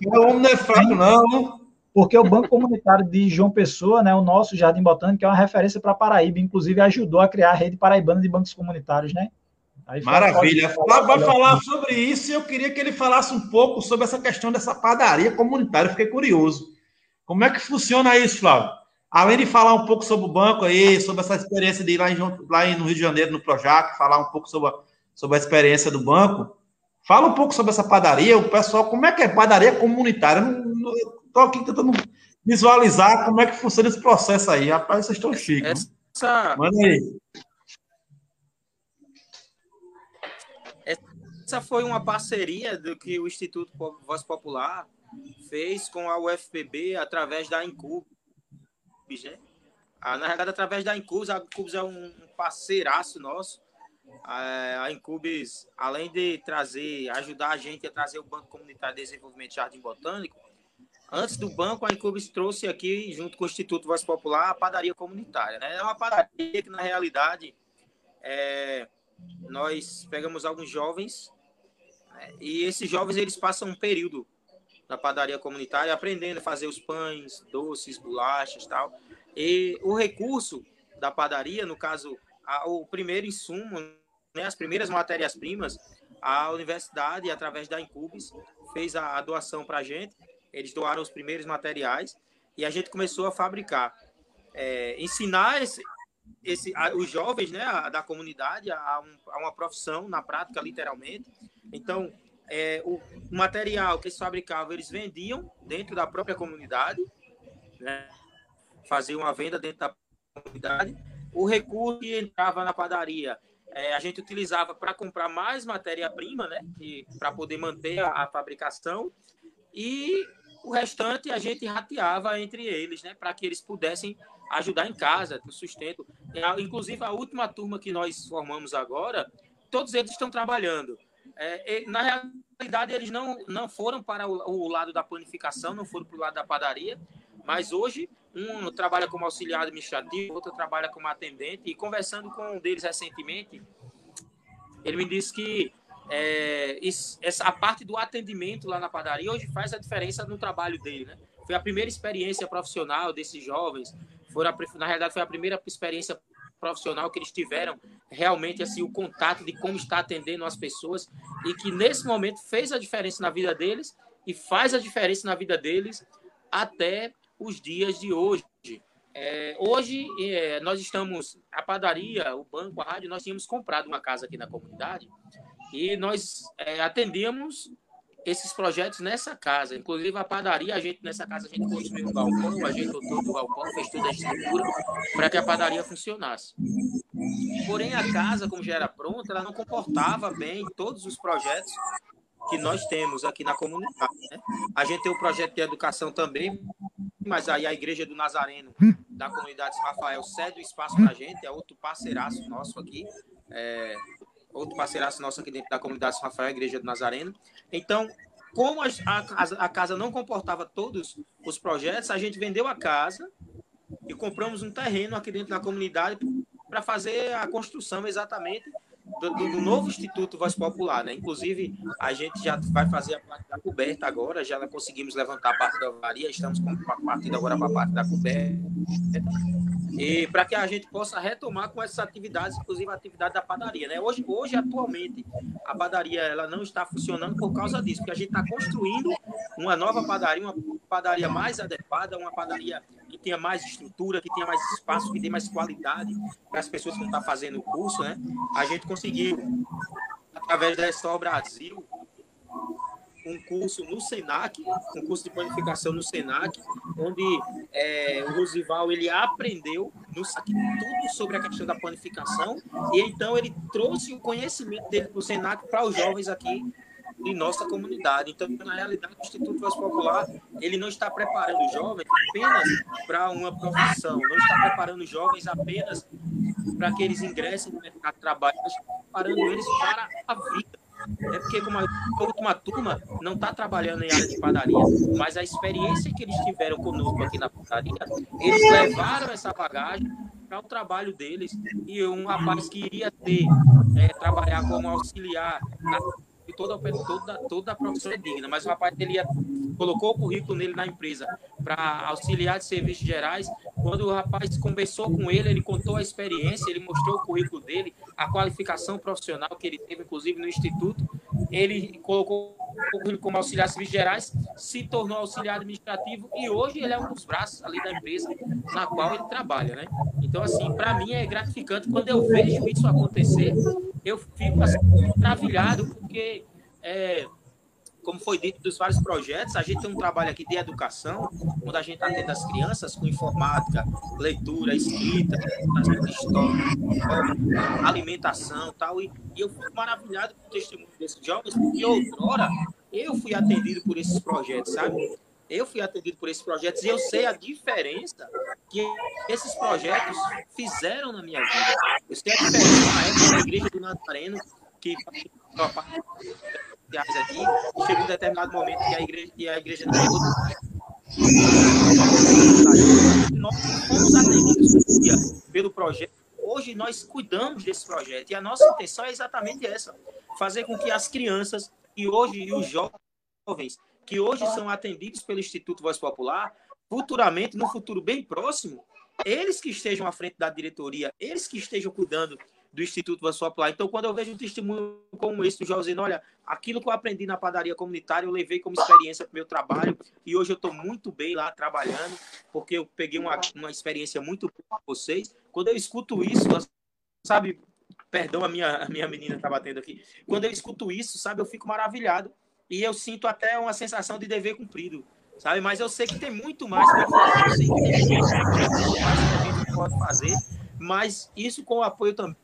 O homem não é fraco, não. Porque o Banco Comunitário de João Pessoa, né, o nosso Jardim Botânico, é uma referência para Paraíba, inclusive ajudou a criar a rede paraibana de bancos comunitários, né? Maravilha. Flávio vai falar sobre isso e eu queria que ele falasse um pouco sobre essa questão dessa padaria comunitária. Eu fiquei curioso. Como é que funciona isso, Flávio? Além de falar um pouco sobre o banco aí, sobre essa experiência de ir lá, em, lá no Rio de Janeiro, no Projac, falar um pouco sobre a, sobre a experiência do banco, fala um pouco sobre essa padaria, o pessoal, como é que é padaria comunitária? Estou aqui tentando visualizar como é que funciona esse processo aí. Rapaz, vocês estão chiques. Essa... Manda aí. Essa foi uma parceria do que o Instituto Voz Popular fez com a UFPB através da Incubes, né? Ah, na verdade, através da Incubes, a Incubes é um parceiraço nosso. A Incubes, além de trazer, ajudar a gente a trazer o Banco Comunitário de Desenvolvimento de Jardim Botânico, antes do banco, a Incubes trouxe aqui, junto com o Instituto Voz Popular, a padaria comunitária. Né? É uma padaria que, na realidade, é, nós pegamos alguns jovens e esses jovens eles passam um período na padaria comunitária aprendendo a fazer os pães, doces, bolachas, tal. E o recurso da padaria, no caso, a, o primeiro insumo, né, as primeiras matérias-primas, a universidade, através da Incubes, fez a, a doação para a gente. Eles doaram os primeiros materiais e a gente começou a fabricar. É, ensinar esse, esse, a, os jovens né, a, da comunidade a, um, a uma profissão na prática, literalmente, então, é, o material que eles fabricavam, eles vendiam dentro da própria comunidade, né? faziam uma venda dentro da comunidade. O recurso que entrava na padaria, é, a gente utilizava para comprar mais matéria-prima, né? para poder manter a, a, fabricação. E o restante a gente rateava entre eles, né? para que eles pudessem ajudar em casa, no sustento. Inclusive, a última turma que nós formamos agora, todos eles estão trabalhando. É, na realidade, eles não, não foram para o, o lado da panificação, não foram para o lado da padaria, mas hoje um trabalha como auxiliar administrativo, outro trabalha como atendente, e conversando com um deles recentemente, ele me disse que é, isso, essa, a parte do atendimento lá na padaria hoje faz a diferença no trabalho dele, né? Foi a primeira experiência profissional desses jovens, foi a, na realidade foi a primeira experiência profissional que eles tiveram realmente assim o contato de como está atendendo as pessoas e que nesse momento fez a diferença na vida deles e faz a diferença na vida deles até os dias de hoje. É, hoje é, nós estamos a padaria, o banco, a rádio, nós tínhamos comprado uma casa aqui na comunidade e nós é, atendíamos esses projetos nessa casa. Inclusive a padaria, a gente nessa casa a gente construiu um balcão, a gente todo o balcão, fez toda a estrutura para que a padaria funcionasse. Porém a casa, como já era pronta, ela não comportava bem todos os projetos que nós temos aqui na comunidade. Né? A gente tem o projeto de educação também, mas aí a Igreja do Nazareno da comunidade Rafael cede o espaço para a gente, é outro parceiraço nosso aqui. É, outro parceiraço nosso aqui dentro da comunidade São Rafael, a Igreja do Nazareno. Então, como a, a, a, casa não comportava todos os projetos, a gente vendeu a casa e compramos um terreno aqui dentro da comunidade para fazer a construção exatamente do, do, novo Instituto Voz Popular. Né? Inclusive, a gente já vai fazer a parte da coberta agora, já conseguimos levantar a parte da varia, estamos partindo agora para a parte da coberta e para que a gente possa retomar com essas atividades, inclusive a atividade da padaria, né? Hoje, hoje atualmente, a padaria ela não está funcionando por causa disso, porque a gente está construindo uma nova padaria, uma padaria mais adequada, uma padaria que tenha mais estrutura, que tenha mais espaço, que tenha mais qualidade para as pessoas que estão fazendo o curso, né? A gente conseguiu, através da Restore Brasil, um curso no Senac, um curso de planificação no Senac, onde é, o Rosival ele aprendeu no tudo sobre a questão da planificação e então ele trouxe o conhecimento dele para o Senac para os jovens aqui de nossa comunidade. Então, na realidade, o Instituto Voz Popular ele não está preparando jovens apenas para uma profissão, não está preparando jovens apenas para que eles ingressem no mercado de trabalho, mas preparando eles para a vida. É porque, como a última turma não está trabalhando em área de padaria, mas a experiência que eles tiveram conosco aqui na padaria, eles levaram essa bagagem para o trabalho deles. E um rapaz que iria ter, é, trabalhar como auxiliar na toda, toda, toda a profissão é digna, mas o rapaz ele ia, colocou o currículo nele na empresa para auxiliar de serviços gerais. Quando o rapaz conversou com ele, ele contou a experiência, ele mostrou o currículo dele, a qualificação profissional que ele teve, inclusive no instituto. Ele colocou como auxiliar serviços gerais, se tornou auxiliar administrativo e hoje ele é um dos braços ali da empresa na qual ele trabalha, né? Então, assim, para mim é gratificante quando eu vejo isso acontecer, eu fico assim, maravilhado, porque é, como foi dito dos vários projetos, a gente tem um trabalho aqui de educação, onde a gente atende as crianças com informática, leitura, escrita, história, alimentação tal, e, e eu fico maravilhado com o testemunho desses jovens, porque outrora eu fui atendido por esses projetos, sabe? Eu fui atendido por esses projetos e eu sei a diferença que esses projetos fizeram na minha vida. Eu sei a diferença na época da Igreja do Nazareno, que aqui, chegou um determinado momento que a igreja, que a igreja não chegou. Nós fomos atendidos pelo projeto. Hoje nós cuidamos desse projeto e a nossa intenção é exatamente essa: fazer com que as crianças e hoje e os jovens que hoje são atendidos pelo Instituto Voz Popular, futuramente, no futuro bem próximo, eles que estejam à frente da diretoria, eles que estejam cuidando do Instituto Voz Popular. Então, quando eu vejo um testemunho como esse do olha, aquilo que eu aprendi na padaria comunitária, eu levei como experiência para o meu trabalho e hoje eu estou muito bem lá trabalhando, porque eu peguei uma, uma experiência muito boa com vocês. Quando eu escuto isso, sabe, perdão, a minha, a minha menina está batendo aqui. Quando eu escuto isso, sabe, eu fico maravilhado e eu sinto até uma sensação de dever cumprido, sabe? Mas eu sei que tem muito mais eu que gente pode fazer, mas isso com o apoio também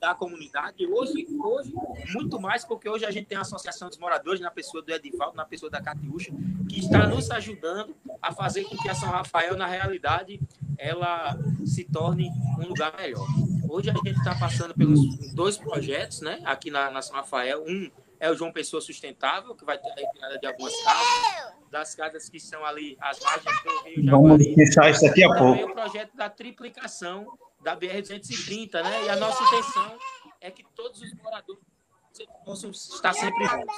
da comunidade. Hoje, hoje, muito mais, porque hoje a gente tem a Associação dos Moradores, na pessoa do Edivaldo, na pessoa da Catiúcha, que está nos ajudando a fazer com que a São Rafael, na realidade, ela se torne um lugar melhor. Hoje a gente está passando pelos dois projetos, né, aqui na, na São Rafael. Um é o João Pessoa Sustentável, que vai ter a retirada de algumas casas, das casas que são ali às margens do Rio Jaguari. Vamos fechar isso aqui a pouco. O projeto da triplicação da BR-230, né? E a nossa intenção é que todos os moradores possam estar sempre juntos.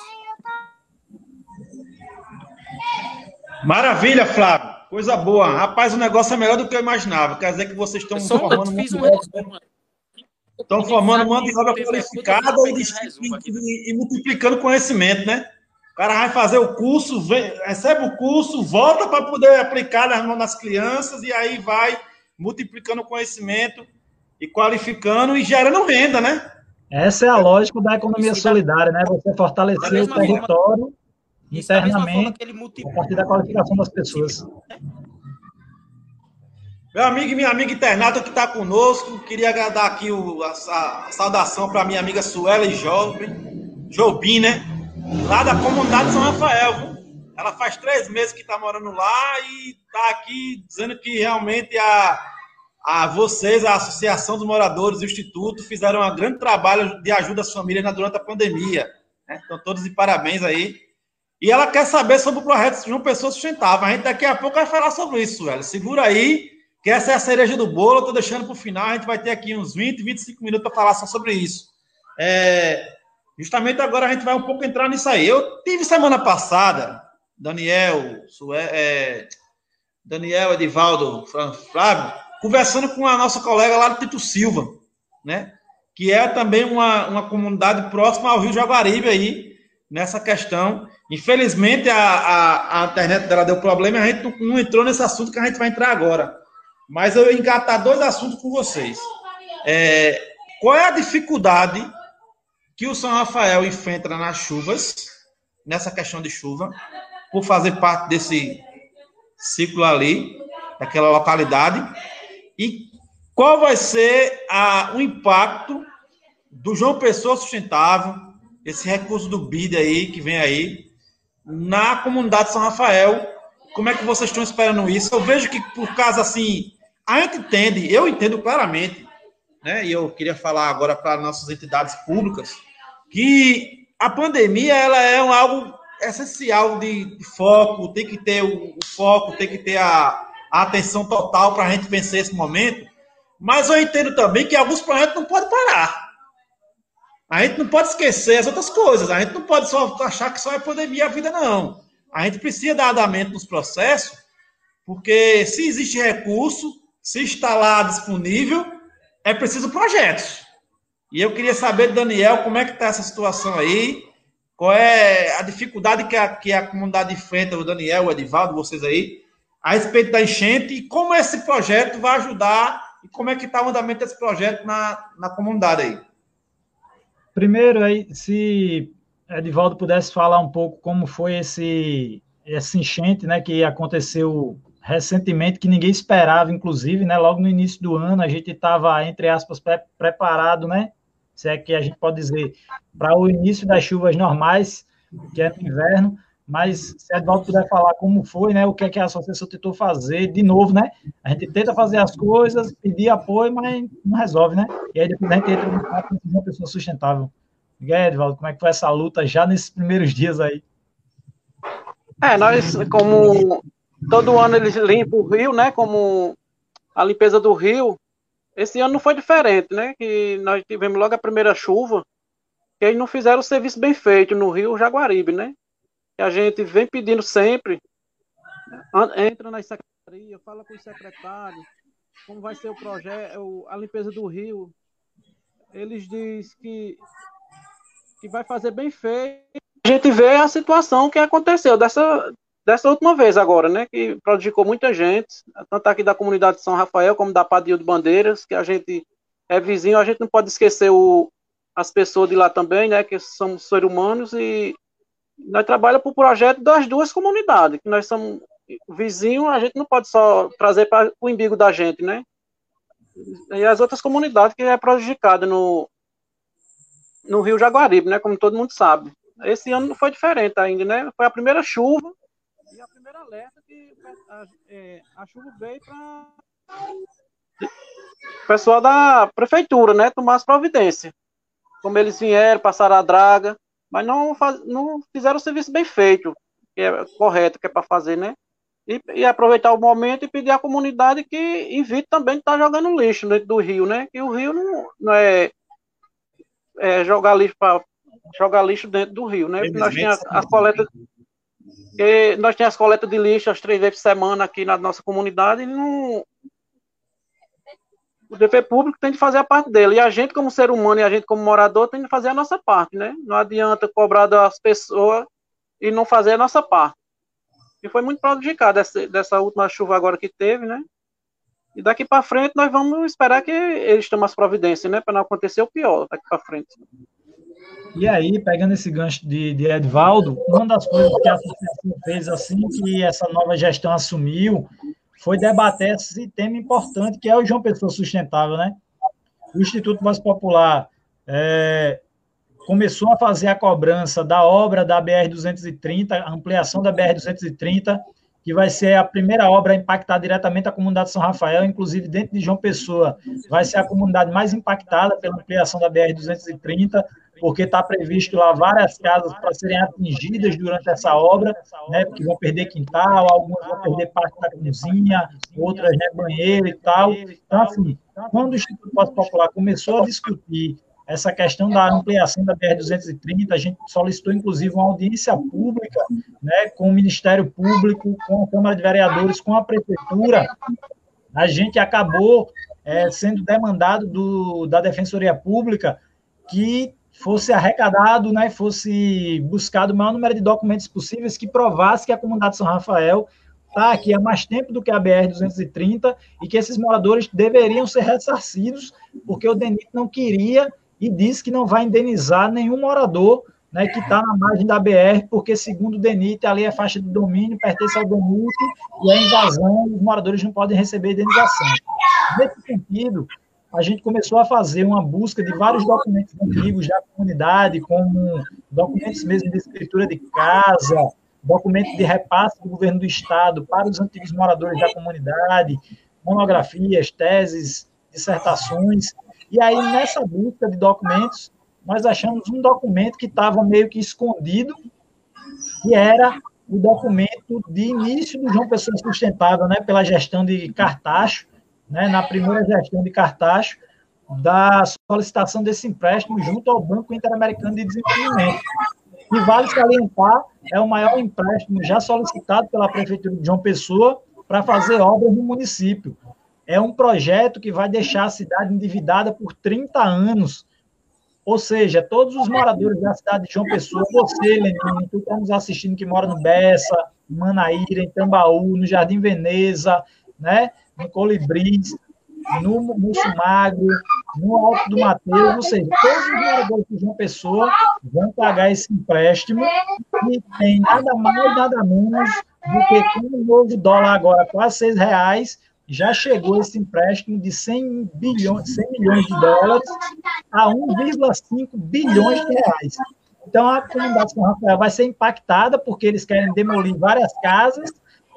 Maravilha, Flávio. Coisa boa. Rapaz, o negócio é melhor do que eu imaginava. Quer dizer que vocês estão formando... Um Estão formando mão de obra qualificada e, e, multiplicando conhecimento, né? O cara vai fazer o curso, vem, recebe o curso, volta para poder aplicar nas mãos das crianças e aí vai multiplicando conhecimento e qualificando e gerando renda, né? Essa é a lógica da economia solidária, né? Você fortalecer o território forma, internamente a partir da qualificação das pessoas. Meu amigo e minha amiga internata que está conosco, queria dar aqui o, a, a saudação para minha amiga Suela Jovem, Jobim, né? Lá da comunidade São Rafael, viu? Ela faz três meses que está morando lá e está aqui dizendo que realmente a, a vocês, a Associação dos Moradores do Instituto, fizeram um grande trabalho de ajuda às famílias durante a pandemia. Né? Então, todos de parabéns aí. E ela quer saber sobre o projeto de uma pessoa sustentável. A gente daqui a pouco vai falar sobre isso, velho. Segura aí, que essa é a cereja do bolo. Estou deixando para o final. A gente vai ter aqui uns 20, 25 minutos para falar só sobre isso. É, justamente agora a gente vai um pouco entrar nisso aí. Eu tive semana passada, Daniel, é, Daniel, Edivaldo, Flávio, conversando com a nossa colega lá do Tito Silva, né? Que é também uma, uma comunidade próxima ao Rio Jaguaribe aí, nessa questão. Infelizmente, a, a, a internet dela deu problema e a gente não entrou nesse assunto que a gente vai entrar agora. Mas eu ia engatar dois assuntos com vocês. É, qual é a dificuldade que o São Rafael enfrenta nas chuvas, nessa questão de chuva, por fazer parte desse ciclo ali, daquela localidade, e qual vai ser a, o impacto do João Pessoa Sustentável, esse recurso do BID aí, que vem aí, na comunidade São Rafael. Como é que vocês estão esperando isso? Eu vejo que, por causa assim, a gente entende, eu entendo claramente, né? E eu queria falar agora para nossas entidades públicas que a pandemia ela é algo essencial de, foco, tem que ter o, o, foco, tem que ter a, a atenção total para a gente vencer esse momento. Mas eu entendo também que alguns projetos não podem parar. A gente não pode esquecer as outras coisas. A gente não pode só achar que só é pandemia a vida, não. A gente precisa dar andamento nos processos, porque se existe recurso, se está lá disponível, é preciso projetos. E eu queria saber Daniel como é que está essa situação aí, qual é a dificuldade que a, que a comunidade enfrenta, o Daniel, o Edivaldo, vocês aí, a respeito da enchente e como esse projeto vai ajudar e como é que está o andamento desse projeto na, na comunidade aí. Primeiro, aí, se Edivaldo pudesse falar um pouco como foi esse, esse enchente, né, que aconteceu recentemente, que ninguém esperava, inclusive, né, logo no início do ano, a gente estava, entre aspas, pre preparado, né, se é que a gente pode dizer, para o início das chuvas normais, que é no inverno, mas se Edvaldo puder falar como foi, né, o que é que a associação tentou fazer, de novo, né, a gente tenta fazer as coisas, pedir apoio, mas não resolve, né, e aí depois a gente entra no fato de uma pessoa sustentável. E aí, Edvaldo, como é que foi essa luta já nesses primeiros dias aí? É, nós, como todo ano eles limpam o rio, né, como a limpeza do rio, esse ano não foi diferente, né, que nós tivemos logo a primeira chuva, que eles não fizeram o serviço bem feito no rio Jaguaribe, né, que a gente vem pedindo sempre, entra na secretaria, fala com o secretário, como vai ser o projeto, a limpeza do rio. Eles dizem que, que vai fazer bem feito. A gente vê a situação que aconteceu dessa, dessa última vez agora, né? Que prejudicou muita gente, tanto aqui da comunidade de São Rafael como da Padilha de Bandeiras, que a gente é vizinho, a gente não pode esquecer o, as pessoas de lá também, né? Que somos seres humanos e nós trabalhamos por projeto das duas comunidades, que nós somos vizinhos, a gente não pode só trazer para o embigo da gente, né? E as outras comunidades que é prejudicada no, no Rio Jaguaribe, né? Como todo mundo sabe. Esse ano não foi diferente ainda, né? Foi a primeira chuva e a primeira alerta que a, é, a chuva veio para o pessoal da prefeitura, né? Tomar as providências. Como eles vieram, passaram a draga, mas não, faz, não fizeram o serviço bem feito, que é correto, que é para fazer, né? E, e, aproveitar o momento e pedir à comunidade que evite também de estar tá jogando lixo dentro do rio, né? Que o rio não, não é, é, jogar lixo para jogar lixo dentro do rio, né? Nós tínhamos as coletas nós tínhamos as coletas de lixo as três vezes por semana aqui na nossa comunidade e não, o dever público tem de fazer a parte dele. E a gente, como ser humano e a gente, como morador, tem de fazer a nossa parte, né? Não adianta cobrar das pessoas e não fazer a nossa parte. E foi muito prejudicado dessa última chuva agora que teve, né? E daqui para frente nós vamos esperar que eles tomem as providências, né? Para não acontecer o pior daqui para frente. E aí, pegando esse gancho de, de Edvaldo, uma das coisas que a associação fez assim que essa nova gestão assumiu foi debater esse tema importante que é o João Pessoa Sustentável, né? O Instituto Mais Popular é, começou a fazer a cobrança da obra da BR-230, a ampliação da BR-230, que vai ser a primeira obra a impactar diretamente a comunidade de São Rafael, inclusive dentro de João Pessoa, vai ser a comunidade mais impactada pela ampliação da BR-230, porque está previsto lá várias casas para serem atingidas durante essa obra, né, porque vão perder quintal, algumas vão perder parte da cozinha, outras né, banheiro e tal. Então, assim, quando o Instituto Popular começou a discutir essa questão da ampliação da BR-230, a gente solicitou, inclusive, uma audiência pública né, com o Ministério Público, com a Câmara de Vereadores, com a Prefeitura. A gente acabou é, sendo demandado do, da Defensoria Pública que fosse arrecadado, né, fosse buscado o maior número de documentos possíveis que provasse que a comunidade de São Rafael está aqui há mais tempo do que a BR-230 e que esses moradores deveriam ser ressarcidos, porque o DENIT não queria e disse que não vai indenizar nenhum morador né, que está na margem da BR, porque, segundo o DENIT, ali é faixa de domínio, pertence ao DENIT, e a invasão, os moradores não podem receber indenização. Nesse sentido, a gente começou a fazer uma busca de vários documentos antigos da comunidade, como documentos mesmo de escritura de casa, documentos de repasse do governo do estado para os antigos moradores da comunidade, monografias, teses, dissertações. E aí, nessa busca de documentos, nós achamos um documento que estava meio que escondido, que era o documento de início do João Pessoa Sustentável, né, pela gestão de Cartacho, né, na primeira gestão de Cartacho, da solicitação desse empréstimo junto ao Banco Interamericano de Desenvolvimento. E vale salientar, é o maior empréstimo já solicitado pela Prefeitura de João Pessoa para fazer obras no município. É um projeto que vai deixar a cidade endividada por 30 anos. Ou seja, todos os moradores da cidade de João Pessoa, você, Lenine, tu está nos assistindo que mora no Bessa, Manaíra, em Tambaú, no Jardim Veneza, né? No Colibris, no Múcio Magro, no Alto do Mateus, ou seja, todos os moradores de João Pessoa vão pagar esse empréstimo e tem nada mais, nada menos do que com o novo dólar agora quase seis reais, já chegou esse empréstimo de 100, bilhões, 100 milhões de dólares a 1,5 bilhões de reais. Então, a comunidade de São Rafael vai ser impactada porque eles querem demolir várias casas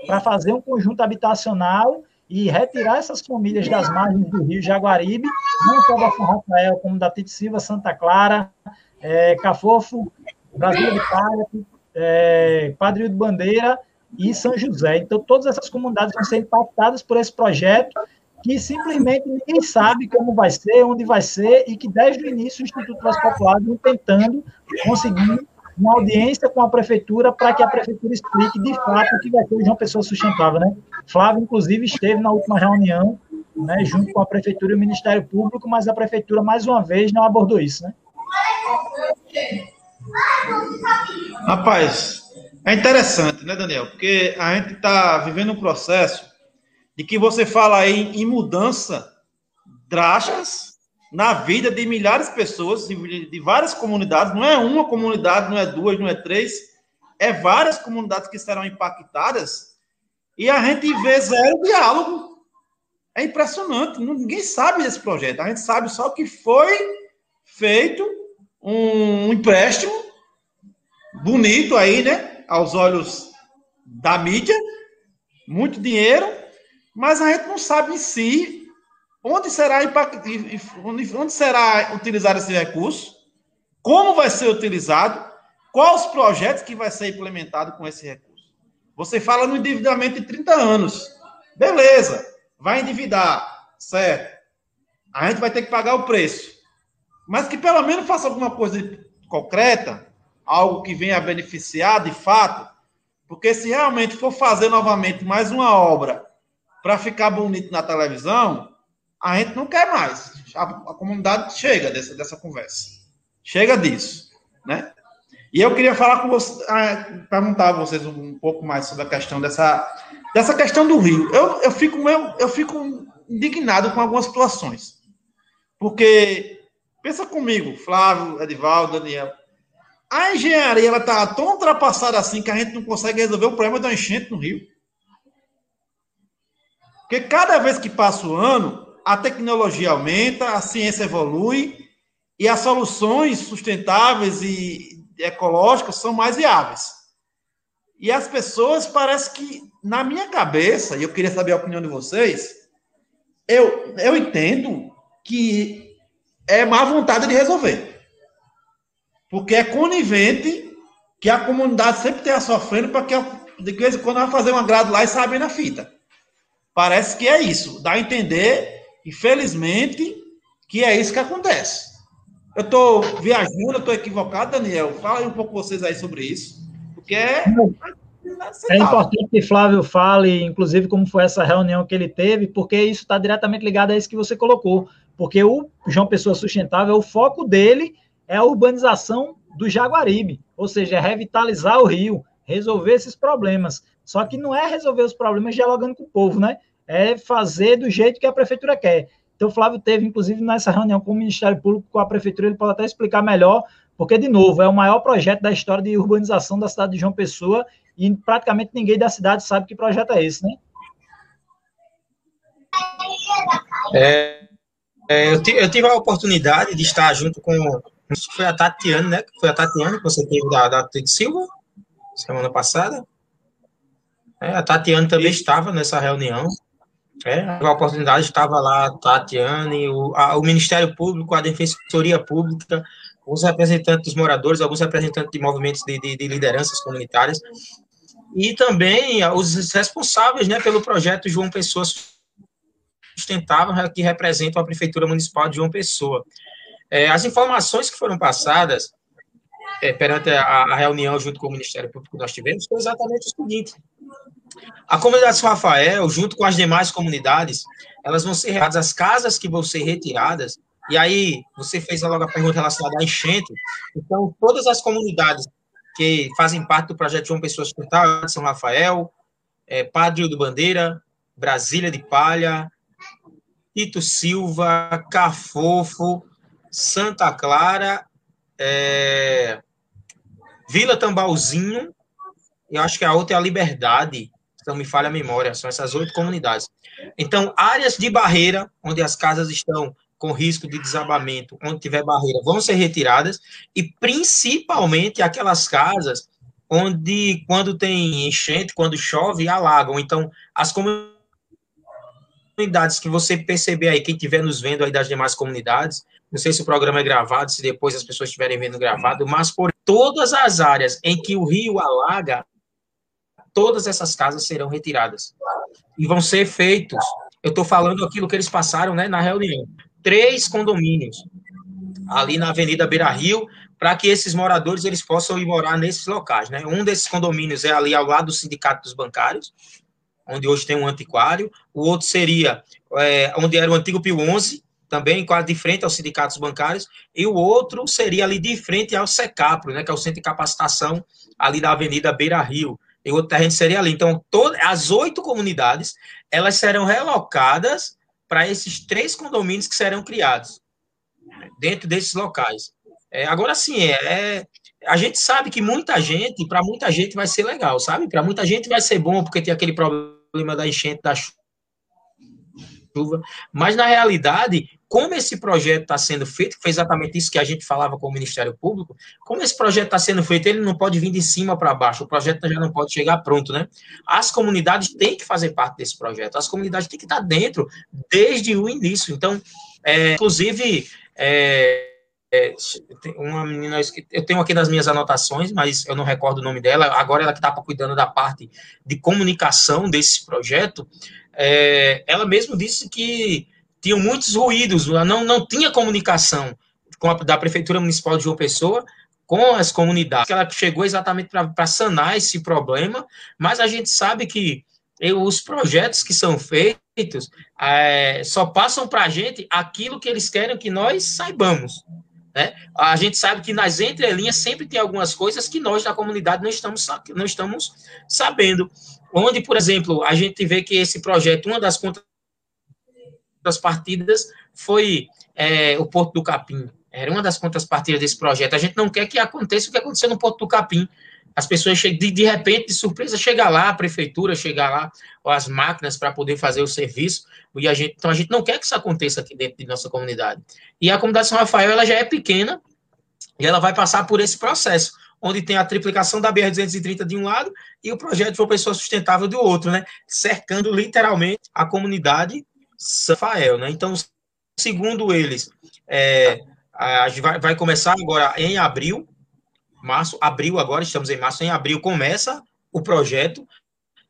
para fazer um conjunto habitacional e retirar essas famílias das margens do rio Jaguaribe, não só da São Rafael, como da Tite Silva, Santa Clara, é, Cafofo, Brasília de Palha, é, Padre de Bandeira e São José. Então, todas essas comunidades vão ser impactadas por esse projeto que simplesmente ninguém sabe como vai ser, onde vai ser, e que desde o início o Instituto Populares vem tentando conseguir uma audiência com a prefeitura para que a prefeitura explique de fato o que vai ser o João Pessoa Sustentável, né? Flávio, inclusive, esteve na última reunião, né, junto com a prefeitura e o Ministério Público, mas a prefeitura, mais uma vez, não abordou isso, né? Rapaz, é interessante, né, Daniel? Porque a gente está vivendo um processo de que você fala aí em mudança drásticas na vida de milhares de pessoas, de, várias comunidades, não é uma comunidade, não é duas, não é três, é várias comunidades que serão impactadas, e a gente vê zero diálogo. É impressionante, ninguém sabe desse projeto, a gente sabe só que foi feito um empréstimo bonito aí, né, aos olhos da mídia, muito dinheiro, mas a gente não sabe em si onde será, onde será utilizado esse recurso, como vai ser utilizado, quais os projetos que vai ser implementado com esse recurso. Você fala no endividamento de 30 anos. Beleza, vai endividar, certo? A gente vai ter que pagar o preço. Mas que pelo menos faça alguma coisa concreta, algo que venha a beneficiar de fato, porque se realmente for fazer novamente mais uma obra para ficar bonito na televisão, a gente não quer mais. A, a comunidade chega dessa, dessa conversa. Chega disso, né? E eu queria falar com você, perguntar a vocês um pouco mais sobre a questão dessa, dessa questão do Rio. Eu, eu, fico, eu, eu fico indignado com algumas situações. Porque, pensa comigo, Flávio, Edivaldo, Daniel. A engenharia ela está tão ultrapassada assim que a gente não consegue resolver o problema da enchente no Rio. Porque cada vez que passa o ano, a tecnologia aumenta, a ciência evolui e as soluções sustentáveis e ecológicas são mais viáveis. E as pessoas parece que, na minha cabeça, e eu queria saber a opinião de vocês, eu, eu entendo que é má vontade de resolver. Porque é conivente que a comunidade sempre tenha sofrendo para que de vez em quando vai fazer uma grade lá e sabe na fita. Parece que é isso. Dá a entender Infelizmente, que é isso que acontece. Eu estou viajando, estou equivocado, Daniel. Fala aí um pouco vocês aí sobre isso, porque é. É importante que Flávio fale, inclusive, como foi essa reunião que ele teve, porque isso está diretamente ligado a isso que você colocou. Porque o João Pessoa Sustentável, o foco dele é a urbanização do Jaguaribe, ou seja, é revitalizar o rio, resolver esses problemas. Só que não é resolver os problemas dialogando com o povo, né? É fazer do jeito que a prefeitura quer. Então, o Flávio teve, inclusive, nessa reunião com o Ministério Público, com a prefeitura, ele pode até explicar melhor, Porque, de novo, é o maior projeto da história de urbanização da cidade de João Pessoa e praticamente ninguém da cidade sabe que projeto é esse, né? É, é, eu, eu, tive a oportunidade de estar junto com. Foi a Tatiane, né? Foi a Tatiane que você teve da, da Silva, semana passada. É, a Tatiane também estava nessa reunião. É, a oportunidade estava lá a Tatiane, o, a, o Ministério Público, a Defensoria Pública, os representantes dos moradores, alguns representantes de movimentos de, de, de lideranças comunitárias, e também os responsáveis né, pelo projeto João Pessoa Sustentável, que representam a Prefeitura Municipal de João Pessoa. É, as informações que foram passadas é, perante a, a, reunião junto com o Ministério Público que nós tivemos foi exatamente o seguinte: a comunidade São Rafael, junto com as demais comunidades, elas vão ser retiradas, as casas que vão ser retiradas, e aí você fez logo a pergunta relacionada à enchente, então todas as comunidades que fazem parte do projeto João Pessoa Sustentável, São Rafael, é, Padre do Bandeira, Brasília de Palha, Tito Silva, Cafofo, Santa Clara, é, Vila Tambalzinho, eu acho que a outra é a Liberdade, não me falha a memória, são essas oito comunidades. Então, áreas de barreira, onde as casas estão com risco de desabamento, onde tiver barreira, vão ser retiradas, e principalmente aquelas casas onde, quando tem enchente, quando chove, alagam. Então, as comunidades que você perceber aí, quem estiver nos vendo aí das demais comunidades, não sei se o programa é gravado, se depois as pessoas estiverem vendo gravado, mas por todas as áreas em que o rio alaga, todas essas casas serão retiradas. E vão ser feitos. Eu estou falando aquilo que eles passaram né, na reunião três condomínios ali na Avenida Beira Rio, para que esses moradores eles possam ir morar nesses locais. Né? Um desses condomínios é ali ao lado do Sindicato dos Bancários, onde hoje tem um antiquário. O outro seria é, onde era o antigo Pio 11, também quase de frente aos sindicatos bancários, e o outro seria ali de frente ao SECAPRO, né, que é o Centro de Capacitação ali da Avenida Beira Rio. E o outro terreno seria ali. Então, todas as oito comunidades, elas serão relocadas para esses três condomínios que serão criados dentro desses locais. É, agora sim, é, é, a gente sabe que muita gente, para muita gente vai ser legal, sabe? Para muita gente vai ser bom porque tem aquele problema da enchente, da chuva, mas na realidade como esse projeto está sendo feito, foi exatamente isso que a gente falava com o Ministério Público, como esse projeto está sendo feito, ele não pode vir de cima para baixo, o projeto já não pode chegar pronto, né? As comunidades têm que fazer parte desse projeto, as comunidades têm que estar dentro desde o início. Então, é, inclusive, é, é, uma menina, eu tenho aqui nas minhas anotações, mas eu não recordo o nome dela, agora ela que está cuidando da parte de comunicação desse projeto, é, ela mesmo disse que tinham muitos ruídos, não, não tinha comunicação com a, da Prefeitura Municipal de João Pessoa com as comunidades. Ela chegou exatamente para sanar esse problema, mas a gente sabe que os projetos que são feitos é, só passam para a gente aquilo que eles querem que nós saibamos. Né? A gente sabe que nas entrelinhas sempre tem algumas coisas que nós da comunidade não estamos, não estamos sabendo. Onde, por exemplo, a gente vê que esse projeto, uma das das partidas foi é, o Porto do Capim. Era uma das contrapartidas desse projeto. A gente não quer que aconteça o que aconteceu no Porto do Capim. As pessoas chegam, de, de repente, de surpresa, chega lá, a prefeitura chega lá, ou as máquinas para poder fazer o serviço. E a gente, então, a gente não quer que isso aconteça aqui dentro de nossa comunidade. E a comunidade São Rafael, ela já é pequena, e ela vai passar por esse processo, onde tem a triplicação da BR-230 de um lado e o projeto de uma pessoa sustentável do outro, né? Cercando literalmente a comunidade Rafael, né? Então, segundo eles, é, a vai, vai começar agora em abril, março, abril agora, estamos em março, em abril começa o projeto.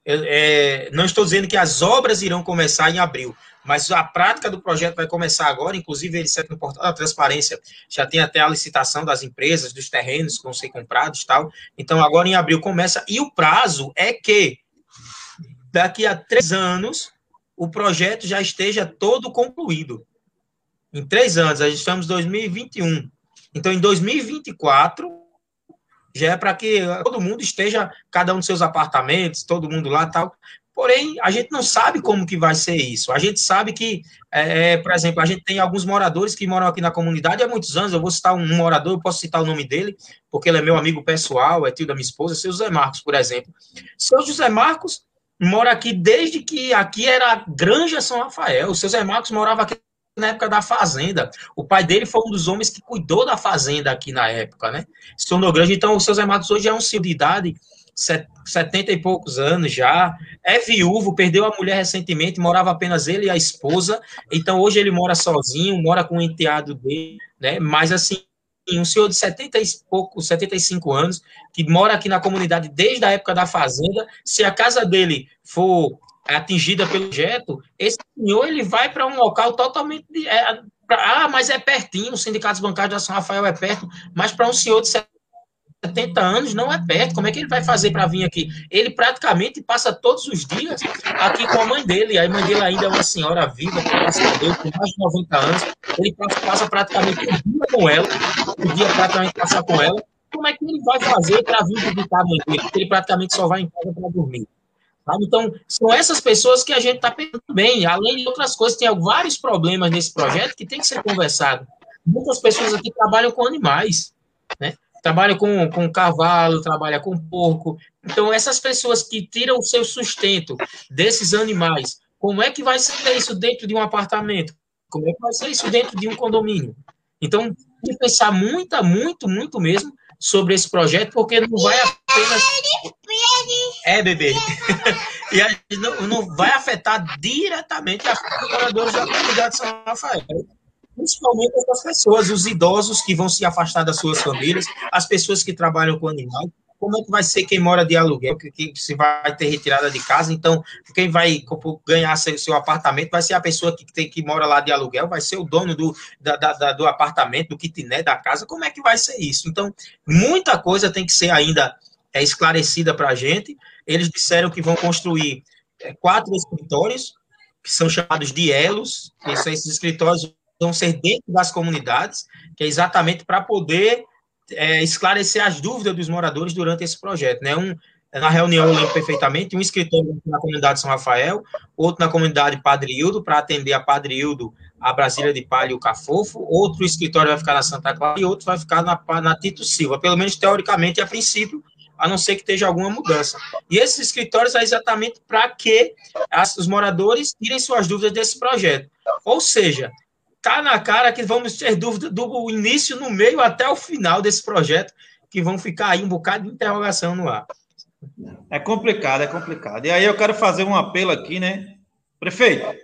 É, não estou dizendo que as obras irão começar em abril, mas a prática do projeto vai começar agora, inclusive ele serve no portal da transparência, já tem até a licitação das empresas, dos terrenos que vão ser comprados tal. Então, agora em abril começa, e o prazo é que daqui a três anos o projeto já esteja todo concluído. Em três anos, gente estamos em 2021. Então, em 2024, já é para que todo mundo esteja, cada um dos seus apartamentos, todo mundo lá tal, Porém, a gente não sabe como que vai ser isso. A gente sabe que, é, por exemplo, a gente tem alguns moradores que moram aqui na comunidade há muitos anos. Eu vou citar um morador, eu posso citar o nome dele, porque ele é meu amigo pessoal, é tio da minha esposa, seu José Marcos, por exemplo. Seu José Marcos mora aqui desde que aqui era Granja São Rafael. O seu José Marcos morava aqui na época da fazenda. O pai dele foi um dos homens que cuidou da fazenda aqui na época, né? Se tornou grande. Então, o seu Zé Matos hoje é um senhor de idade, setenta e poucos anos já, é viúvo, perdeu a mulher recentemente, morava apenas ele e a esposa. Então, hoje ele mora sozinho, mora com o enteado dele, né? Mas, assim, um senhor de 70 e pouco, 75 anos, que mora aqui na comunidade desde a época da fazenda. Se a casa dele for atingida pelo projeto, esse senhor ele vai para um local totalmente. É, pra, ah, mas é pertinho, o sindicato bancário de São Rafael é perto, mas para um senhor de 70 anos não é perto. Como é que ele vai fazer para vir aqui? Ele praticamente passa todos os dias aqui com a mãe dele. A mãe dele ainda é uma senhora viva, com mais de 90 anos. Ele passa praticamente o dia com ela, o dia praticamente passar com ela. Como é que ele vai fazer para vir visitar a mãe dele? Ele praticamente só vai em casa para dormir. Sabe? Então, são essas pessoas que a gente está pensando bem. Além de outras coisas, tem vários problemas nesse projeto que tem que ser conversado. Muitas pessoas aqui trabalham com animais, né? Trabalham com, com cavalo, trabalham com porco. Então, essas pessoas que tiram o seu sustento desses animais, como é que vai ser isso dentro de um apartamento? Como é que vai ser isso dentro de um condomínio? Então, que pensar muito, muito, muito mesmo sobre esse projeto, porque não vai apenas. É, bebê. (laughs) e a, não, não vai afetar diretamente a moradores da comunidade de São Rafael. Principalmente essas pessoas, os idosos que vão se afastar das suas famílias, as pessoas que trabalham com animais, como é que vai ser quem mora de aluguel, que, que se vai ter retirada de casa, então quem vai ganhar seu, seu, apartamento vai ser a pessoa que tem que mora lá de aluguel, vai ser o dono do, da, da, do apartamento, do kitnet da casa, como é que vai ser isso? Então, muita coisa tem que ser ainda é, esclarecida para a gente. Eles disseram que vão construir é, quatro escritórios, que são chamados de elos, que são esses escritórios vão ser dentro das comunidades, que é exatamente para poder é, esclarecer as dúvidas dos moradores durante esse projeto. Né? Um, na reunião, eu lembro perfeitamente, um escritório na comunidade São Rafael, outro na comunidade Padre Hildo, para atender a Padre Hildo, a Brasília de Palha e o Cafofo, outro escritório vai ficar na Santa Clara e outro vai ficar na, na Tito Silva, pelo menos teoricamente a princípio, a não ser que esteja alguma mudança. E esses escritórios é exatamente para que as, os moradores tirem suas dúvidas desse projeto. Ou seja, tá na cara que vamos ter dúvida do início, no meio até o final desse projeto, que vão ficar aí um bocado de interrogação no ar. É complicado, é complicado. E aí eu quero fazer um apelo aqui, né? Prefeito,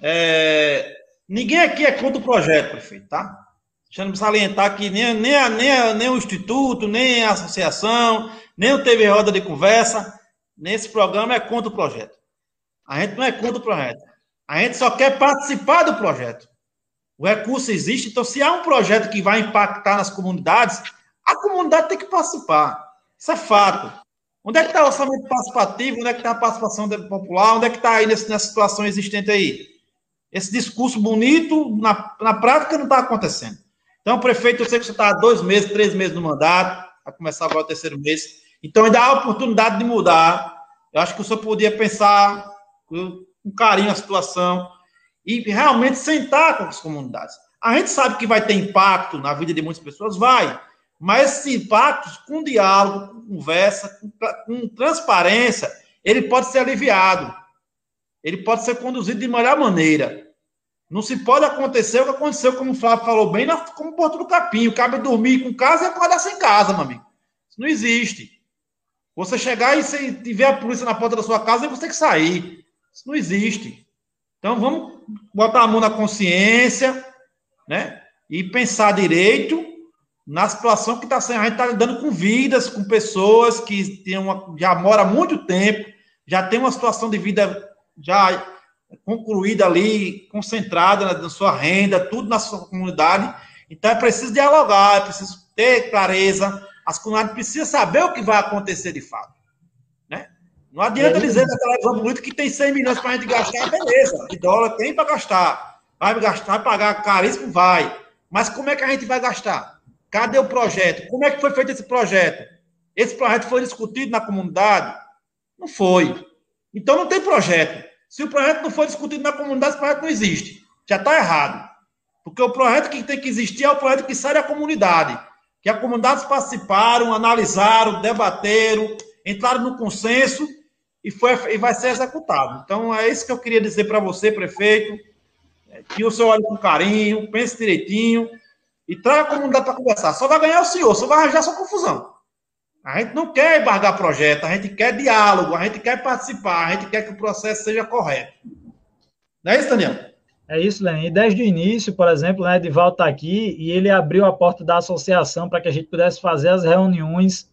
é, ninguém aqui é contra o projeto, prefeito, tá? Deixando salientar que nem, nem, a, nem, a, nem o Instituto, nem a associação, nem o TV Roda de Conversa, nesse programa é contra o projeto. A gente não é contra o projeto. A gente só quer participar do projeto. O recurso existe, então se há um projeto que vai impactar nas comunidades, a comunidade tem que participar. Isso é fato. Onde é que está o orçamento participativo? Onde é que está a participação popular? Onde é que está aí nessa, situação existente aí? Esse discurso bonito, na, na prática, não está acontecendo. Então, prefeito, eu sei que você está há dois meses, três meses no mandato, vai começar agora o terceiro mês. Então, ainda há oportunidade de mudar. Eu acho que o senhor podia pensar com carinho a situação e realmente sentar com as comunidades. A gente sabe que vai ter impacto na vida de muitas pessoas, vai, mas esses impactos, com diálogo, com conversa, com, com transparência, ele pode ser aliviado, ele pode ser conduzido de melhor maneira. Não se pode acontecer o que aconteceu, como o Flávio falou bem, como Porto do Capim. O cabe dormir com casa e acordar sem casa, meu amigo. Isso não existe. Você chegar e você tiver a polícia na porta da sua casa você tem que sair. Isso não existe. Então vamos botar a mão na consciência, né? E pensar direito na situação que está sendo. A gente está lidando com vidas, com pessoas que tem uma, já moram há muito tempo, já tem uma situação de vida já concluída ali, concentrada na, na sua renda, tudo na sua comunidade. Então é preciso dialogar, é preciso ter clareza. As comunidades precisam saber o que vai acontecer de fato. Não adianta dizer na televisão bonita que tem 100 milhões para a gente gastar, beleza. De dólar tem para gastar. Vai gastar, vai pagar caríssimo? Vai. Mas como é que a gente vai gastar? Cadê o projeto? Como é que foi feito esse projeto? Esse projeto foi discutido na comunidade? Não foi. Então não tem projeto. Se o projeto não for discutido na comunidade, esse projeto não existe. Já está errado. Porque o projeto que tem que existir é o projeto que sai da comunidade. Que as comunidades participaram, analisaram, debateram, entraram no consenso e, foi, e vai ser executado. Então é isso que eu queria dizer para você, prefeito. Que o senhor olhe com carinho, pense direitinho e traga a comunidade para conversar. Só vai ganhar o senhor, só vai arranjar sua confusão. A gente não quer embargar projeto, a gente quer diálogo, a gente quer participar, a gente quer que o processo seja correto. Não é isso, Daniel? É isso, Lenin. E desde o início, por exemplo, né, Edivaldo está aqui e ele abriu a porta da associação para que a gente pudesse fazer as reuniões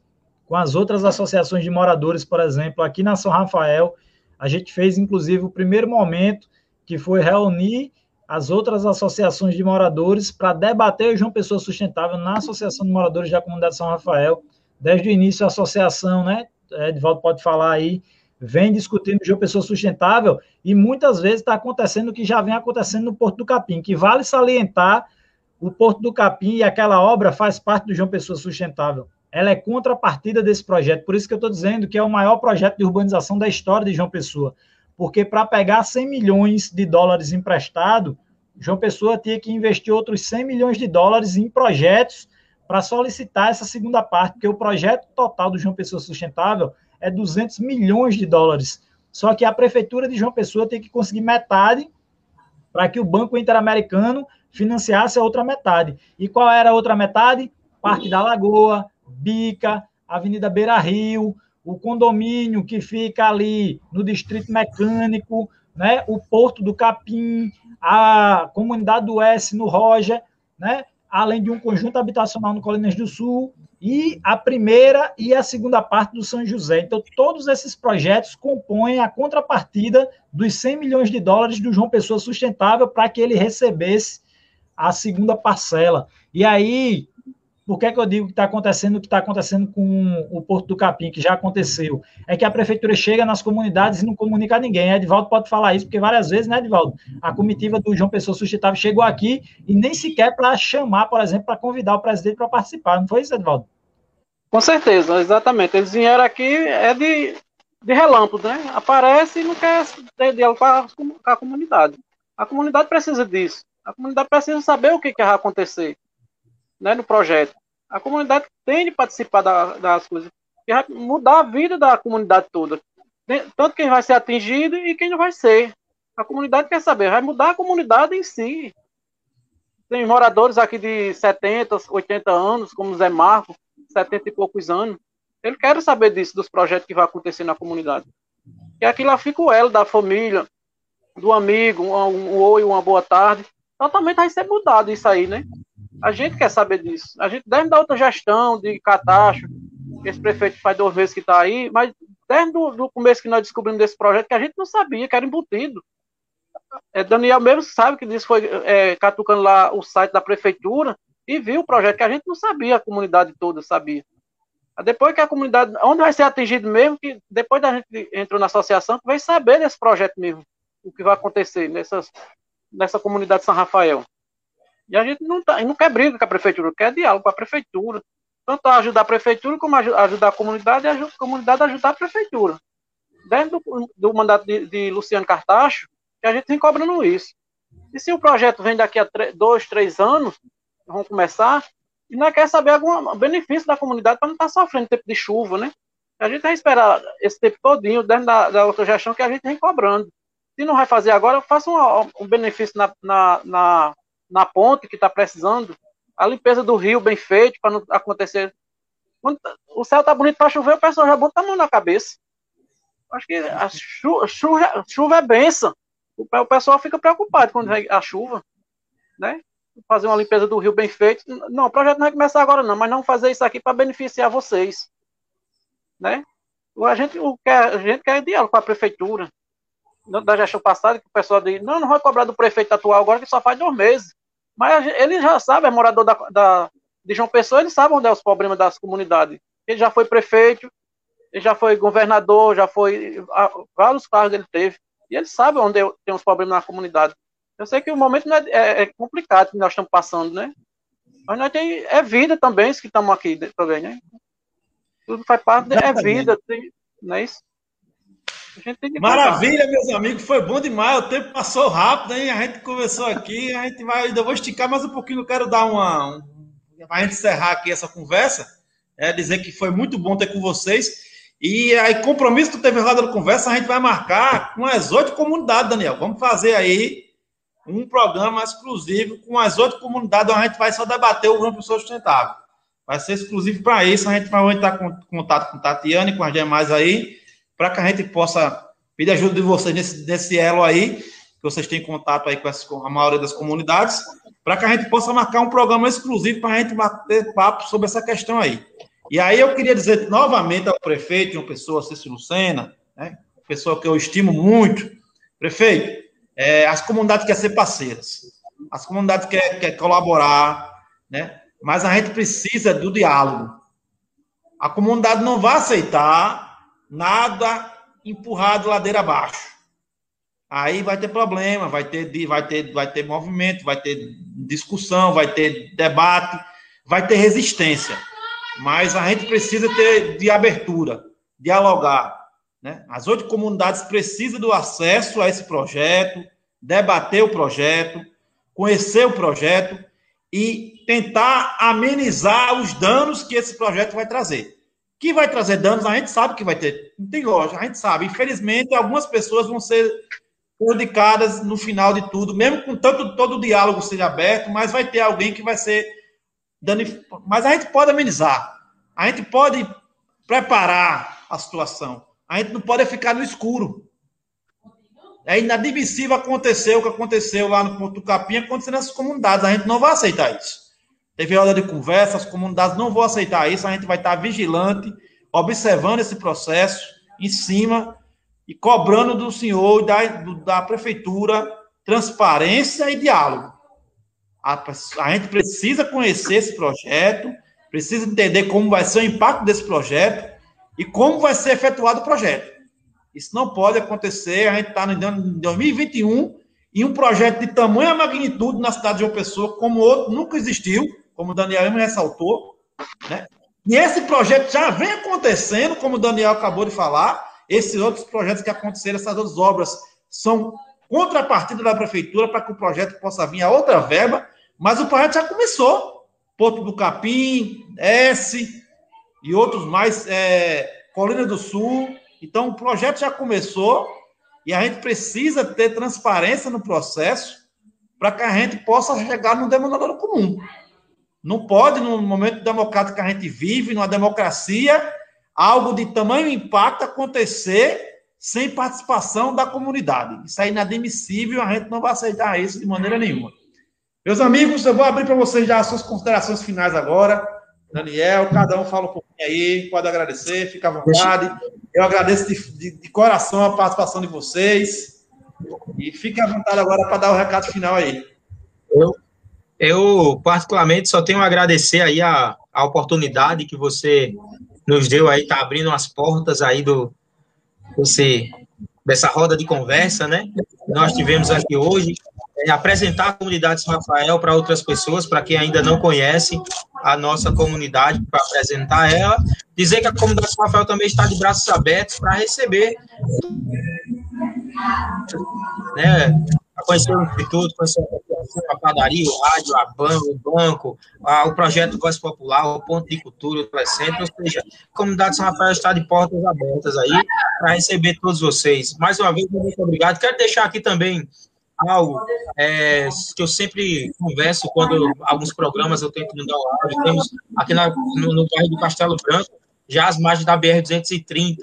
com as outras associações de moradores, por exemplo, aqui na São Rafael. A gente fez, inclusive, o primeiro momento, que foi reunir as outras associações de moradores para debater o João Pessoa Sustentável na Associação de Moradores da Comunidade São Rafael desde o início a associação, né? Edvaldo pode falar aí, vem discutindo de uma pessoa sustentável e muitas vezes está acontecendo o que já vem acontecendo no Porto do Capim, que vale salientar o Porto do Capim e aquela obra faz parte do João Pessoa Sustentável. Ela é contrapartida desse projeto, por isso que eu estou dizendo que é o maior projeto de urbanização da história de João Pessoa, porque para pegar 100 milhões de dólares emprestado, João Pessoa tinha que investir outros 100 milhões de dólares em projetos para solicitar essa segunda parte, porque o projeto total do João Pessoa Sustentável é 200 milhões de dólares. Só que a prefeitura de João Pessoa tem que conseguir metade para que o Banco Interamericano financiasse a outra metade. E qual era a outra metade? Parque da Lagoa, Bica, Avenida Beira Rio, o condomínio que fica ali no Distrito Mecânico, né, o Porto do Capim, a comunidade do S no Roja, né? além de um conjunto habitacional no Colinas do Sul, e a primeira e a segunda parte do São José. Então, todos esses projetos compõem a contrapartida dos 100 milhões de dólares do João Pessoa Sustentável para que ele recebesse a segunda parcela. E aí, por que, é que eu digo que está acontecendo o que está acontecendo com o Porto do Capim, que já aconteceu? É que a prefeitura chega nas comunidades e não comunica a ninguém. Edivaldo pode falar isso, porque várias vezes, né, Edivaldo? A comitiva do João Pessoa Sustentável chegou aqui e nem sequer para chamar, por exemplo, para convidar o presidente para participar. Não foi isso, Edivaldo? Com certeza, exatamente. Eles vieram aqui é de, de relâmpago, né? Aparece e não quer ter diálogo com a comunidade. A comunidade precisa disso. A comunidade precisa saber o que, que vai acontecer né, no projeto. A comunidade tem de participar da, das coisas, que vai mudar a vida da comunidade toda. Tanto quem vai ser atingido e quem não vai ser. A comunidade quer saber, vai mudar a comunidade em si. Tem moradores aqui de 70, 80 anos, como Zé Marco, 70 e poucos anos. Ele quer saber disso, dos projetos que vai acontecer na comunidade. E aqui lá fica o elo da família, do amigo, um, um oi, uma boa tarde. Totalmente vai ser mudado isso aí, né? A gente quer saber disso. A gente deve dar outra gestão de catástrofe. Esse prefeito faz dois meses que está aí, mas desde o começo que nós descobrimos desse projeto, que a gente não sabia, que era embutido. É, Daniel mesmo sabe que disse foi é, catucando lá o site da prefeitura e viu o projeto que a gente não sabia, a comunidade toda sabia. Depois que a comunidade, onde vai ser atingido mesmo, que depois da gente entrou na associação, que vai saber desse projeto mesmo, o que vai acontecer nessas, nessa comunidade de São Rafael. E a gente não, tá, não quer briga com a prefeitura, quer diálogo com a prefeitura. Tanto ajudar a prefeitura, como ajudar a comunidade e a comunidade ajudar a prefeitura. Dentro do, do mandato de, de, Luciano Cartacho, que a gente vem cobrando isso. E se o projeto vem daqui a dois, três anos, vão começar, e nós quer saber algum benefício da comunidade para não estar tá sofrendo tempo de chuva, né? A gente vai esperar esse tempo todinho dentro da, da outra gestão que a gente vem cobrando. Se não vai fazer agora, faça um, um benefício na, na, na na ponte que está precisando, a limpeza do rio bem feito para não acontecer. O céu está bonito para chover, o pessoal já bota a mão na cabeça. Acho que a chuva, chuva, chuva é benção. O pessoal fica preocupado quando vem a chuva, né? Fazer uma limpeza do rio bem feito. Não, o projeto não vai começar agora não, mas não fazer isso aqui para beneficiar vocês, né? A gente, o que a gente quer é diálogo com a prefeitura da gestão passada, que o pessoal diz, não, não vai cobrar do prefeito atual agora, que só faz dois meses. Mas ele já sabe, é morador da, da, de João Pessoa, ele sabe onde é os problemas das comunidades. Ele já foi prefeito, ele já foi governador, já foi. Vários cargos ele teve. E ele sabe onde tem os problemas na comunidade. Eu sei que o momento é, é, é, complicado que nós estamos passando, né? Mas nós tem, é vida também, isso que estamos aqui também, né? Tudo faz parte, é vida, tem, não é isso? Maravilha, meus amigos, foi bom demais. O tempo passou rápido, hein? A gente conversou aqui, a gente vai. Ainda vou esticar mais um pouquinho. Eu quero dar uma. Um, a gente encerrar aqui essa conversa, é dizer que foi muito bom ter com vocês. E aí, compromisso que teve roda de conversa, a gente vai marcar com as oito comunidades, Daniel. Vamos fazer aí um programa exclusivo com as oito comunidades, onde a gente vai só debater o Grupo Sustentável. Vai ser exclusivo para isso. A gente vai entrar em contato com Tatiana e com as demais aí, para que a gente possa pedir ajuda de vocês nesse, nesse elo aí, que vocês têm contato aí com, com a maioria das comunidades, para que a gente possa marcar um programa exclusivo para a gente bater papo sobre essa questão aí. E aí eu queria dizer novamente ao prefeito, uma pessoa, Cícero Lucena, né, pessoa que eu estimo muito, prefeito, é, as comunidades querem ser parceiras, as comunidades querem, querem colaborar, né, mas a gente precisa do diálogo. A comunidade não vai aceitar nada empurrado ladeira abaixo. Aí vai ter problema, vai ter, vai ter, vai ter movimento, vai ter discussão, vai ter debate, vai ter resistência mas a gente precisa ter de abertura, dialogar. Né? As oito comunidades precisam do acesso a esse projeto, debater o projeto, conhecer o projeto e tentar amenizar os danos que esse projeto vai trazer. Que vai trazer danos, a gente sabe que vai ter. Não tem lógica, a gente sabe. Infelizmente, algumas pessoas vão ser prejudicadas no final de tudo, mesmo com tanto todo o diálogo seja aberto, mas vai ter alguém que vai ser mas a gente pode amenizar. A gente pode preparar a situação. A gente não pode ficar no escuro. É inadmissível acontecer o que aconteceu lá no Ponto do Capim, acontecer nessas comunidades. A gente não vai aceitar isso. Teve hora de conversa, as comunidades não vão aceitar isso. A gente vai estar vigilante, observando esse processo em cima e cobrando do senhor e da, da prefeitura transparência e diálogo. A, a gente precisa conhecer esse projeto, precisa entender como vai ser o impacto desse projeto e como vai ser efetuado o projeto. Isso não pode acontecer. A gente está em 2021 e um projeto de tamanha magnitude na cidade de João Pessoa, como outro nunca existiu, como o Daniel ressaltou. Né? E esse projeto já vem acontecendo, como o Daniel acabou de falar. Esses outros projetos que aconteceram, essas outras obras, são contrapartida da prefeitura para que o projeto possa vir a outra verba, mas o projeto já começou. Porto do Capim, S e outros mais, é, Colina do Sul. Então, o projeto já começou e a gente precisa ter transparência no processo para que a gente possa chegar no denominador comum. Não pode, no momento democrático que a gente vive, numa democracia, algo de tamanho impacto acontecer sem participação da comunidade. Isso é inadmissível, a gente não vai aceitar isso de maneira nenhuma. Meus amigos, eu vou abrir para vocês já as suas considerações finais agora. Daniel, cada um fala um pouquinho aí, pode agradecer, fica à vontade. Eu agradeço de, de, de coração a participação de vocês. E fique à vontade agora para dar o recado final aí. Eu, eu, particularmente, só tenho a agradecer aí a, a oportunidade que você nos deu aí, tá abrindo as portas aí do, você dessa roda de conversa, né? Nós tivemos aqui hoje é, apresentar a comunidade São Rafael para outras pessoas, para quem ainda não conhece a nossa comunidade, para apresentar ela, dizer que a comunidade São Rafael também está de braços abertos para receber né, conhecer o Instituto, conhecer a padaria, o rádio, a banco, o banco, a, o projeto Voz Popular, o Ponto de Cultura, o Telecentro, ou seja, a comunidade São Rafael está de portas abertas aí para receber todos vocês. Mais uma vez, muito obrigado. Quero deixar aqui também algo é, que eu sempre converso quando alguns programas eu tento mandar o áudio. Temos aqui na, no, no bairro do Castelo Branco, já as margens da BR-230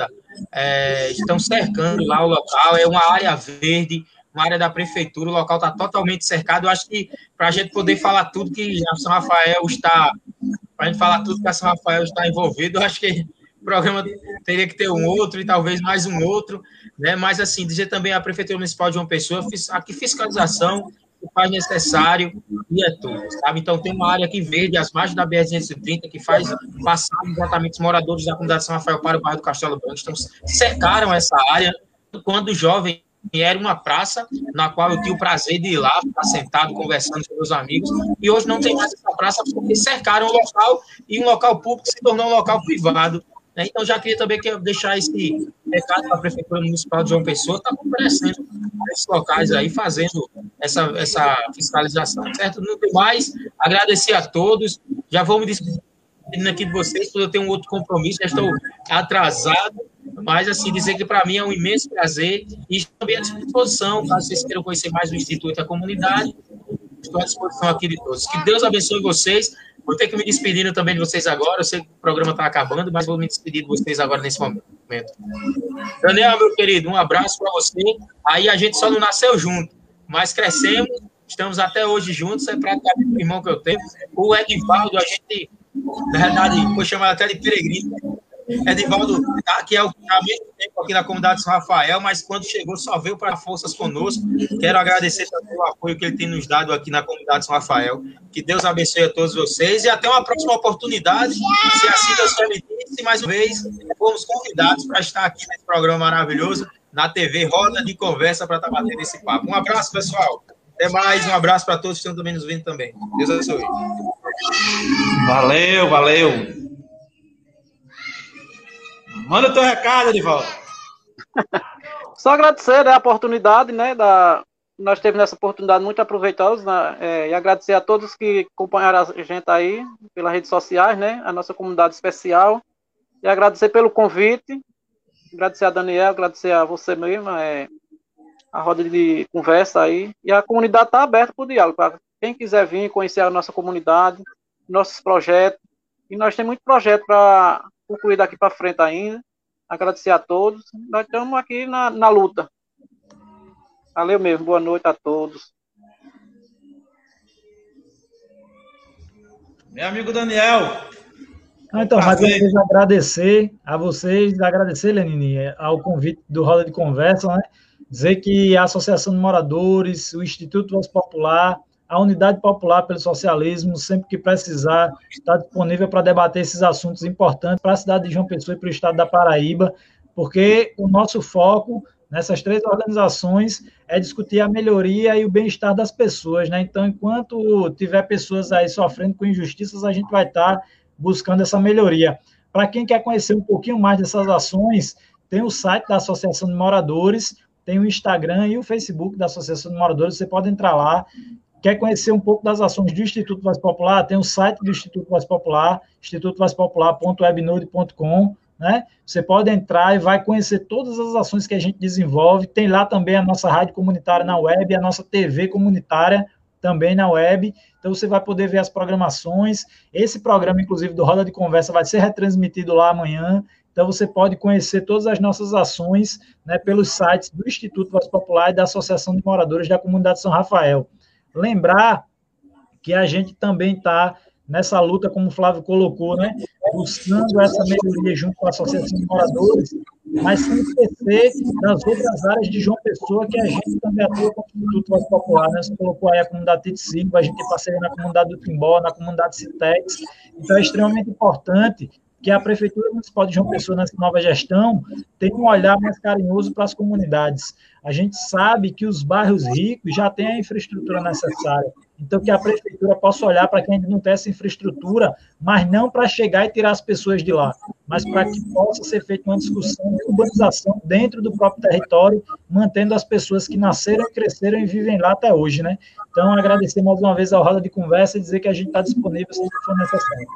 é, estão cercando lá o local, é uma área verde, uma área da prefeitura, o local está totalmente cercado. Eu acho que para a gente poder falar tudo que a São Rafael está, para a gente falar tudo que a São Rafael está envolvido, eu acho que o programa teria que ter um outro e talvez mais um outro, né? Mas assim, dizer também a Prefeitura Municipal de uma Pessoa, aqui fiscalização que faz necessário e é tudo, sabe? Então tem uma área aqui verde, as margens da BR-230, que faz passar exatamente os moradores da comunidade São Rafael para o bairro do Castelo Branco, então cercaram essa área quando jovem era uma praça na qual eu tinha o prazer de ir lá, ficar sentado, conversando com meus amigos, e hoje não tem mais essa praça porque cercaram o local e um local público se tornou um local privado. Né? Então, já queria também deixar esse recado para a Prefeitura Municipal de João Pessoa, está comparecendo esses locais aí, fazendo essa, essa fiscalização, certo? No mais, agradecer a todos, já vou me despedir aqui de vocês, porque eu tenho um outro compromisso, já estou atrasado, mas, assim, dizer que para mim é um imenso prazer e também à disposição, caso vocês queiram conhecer mais o Instituto e a comunidade, estou à disposição aqui de todos. Que Deus abençoe vocês. Vou ter que me despedir também de vocês agora. Eu sei que o programa está acabando, mas vou me despedir de vocês agora nesse momento. Daniel, meu querido, um abraço para você. Aí a gente só não nasceu junto, mas crescemos, estamos até hoje juntos. É praticamente o irmão que eu tenho. O Edvaldo, a gente, na verdade, vou chamar até de peregrino. Edivaldo, tá, que é o há tempo aqui na comunidade São Rafael, mas quando chegou só veio para forças conosco. Quero agradecer também o apoio que ele tem nos dado aqui na comunidade São Rafael. Que Deus abençoe a todos vocês e até uma próxima oportunidade, se assim Deus permitisse, mais uma vez, fomos convidados para estar aqui nesse programa maravilhoso, na TV Roda de Conversa, para estar batendo esse papo. Um abraço, pessoal. Até mais, um abraço para todos que estão também nos vendo também. Deus abençoe. Valeu, valeu. Manda teu recado, Edivaldo. (laughs) Só agradecer né, a oportunidade, né? Da, nós tivemos essa oportunidade muito aproveitosa né, é, e agradecer a todos que acompanharam a gente aí pelas redes sociais, né? A nossa comunidade especial. E agradecer pelo convite. Agradecer a Daniel, agradecer a você mesmo, é, a roda de conversa aí. E a comunidade está aberta para o diálogo. Para quem quiser vir conhecer a nossa comunidade, nossos projetos. E nós temos muito projeto para concluir daqui para frente ainda. Agradecer a todos. Nós estamos aqui na, na luta. Valeu mesmo. Boa noite a todos. Meu amigo Daniel. Ah, então, mais uma vez agradecer a vocês, agradecer, Lenine, ao convite do Roda de Conversa, né? Dizer que a Associação de Moradores, o Instituto Voz Popular, a Unidade Popular pelo Socialismo, sempre que precisar, está disponível para debater esses assuntos importantes para a cidade de João Pessoa e para o estado da Paraíba, porque o nosso foco nessas três organizações é discutir a melhoria e o bem-estar das pessoas, né? Então, enquanto tiver pessoas aí sofrendo com injustiças, a gente vai estar buscando essa melhoria. Para quem quer conhecer um pouquinho mais dessas ações, tem o site da Associação de Moradores, tem o Instagram e o Facebook da Associação de Moradores, você pode entrar lá Quer conhecer um pouco das ações do Instituto Voz Popular? Tem o site do Instituto Voz Popular, institutovozpopular.webnode.com, né? Você pode entrar e vai conhecer todas as ações que a gente desenvolve. Tem lá também a nossa rádio comunitária na web, a nossa TV comunitária também na web. Então você vai poder ver as programações. Esse programa, inclusive, do Roda de Conversa, vai ser retransmitido lá amanhã. Então você pode conhecer todas as nossas ações né, pelos sites do Instituto Voz Popular e da Associação de Moradores da Comunidade São Rafael. Lembrar que a gente também está nessa luta, como o Flávio colocou, né, buscando essa melhoria junto com a Associação de Moradores, mas sem esquecer das outras áreas de João Pessoa que a gente também atua com o Instituto Voz Popular. Né? Você colocou aí a comunidade Tite a gente tem parceria na comunidade do Timbó, na comunidade Citex, então é extremamente importante que a Prefeitura Municipal de João Pessoa, nessa nova gestão, tenha um olhar mais carinhoso para as comunidades. A gente sabe que os bairros ricos já têm a infraestrutura necessária. Então, que a prefeitura possa olhar para quem ainda não tem essa infraestrutura, mas não para chegar e tirar as pessoas de lá, mas para que possa ser feita uma discussão de urbanização dentro do próprio território, mantendo as pessoas que nasceram, cresceram e vivem lá até hoje, né? Então, agradecer mais uma vez a roda de conversa e dizer que a gente está disponível se for necessário.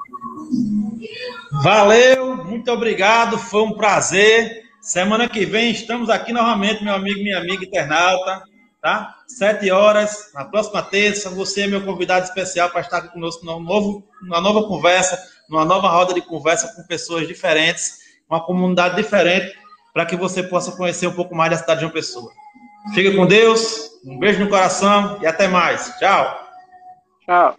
Valeu, muito obrigado, foi um prazer. Semana que vem estamos aqui novamente, meu amigo, minha amiga internauta tá? Sete horas, na próxima terça, você é meu convidado especial para estar aqui conosco num novo, numa nova conversa, numa nova roda de conversa com pessoas diferentes, uma comunidade diferente, para que você possa conhecer um pouco mais da cidade de uma pessoa. Fique com Deus, um beijo no coração e até mais. Tchau. Tchau.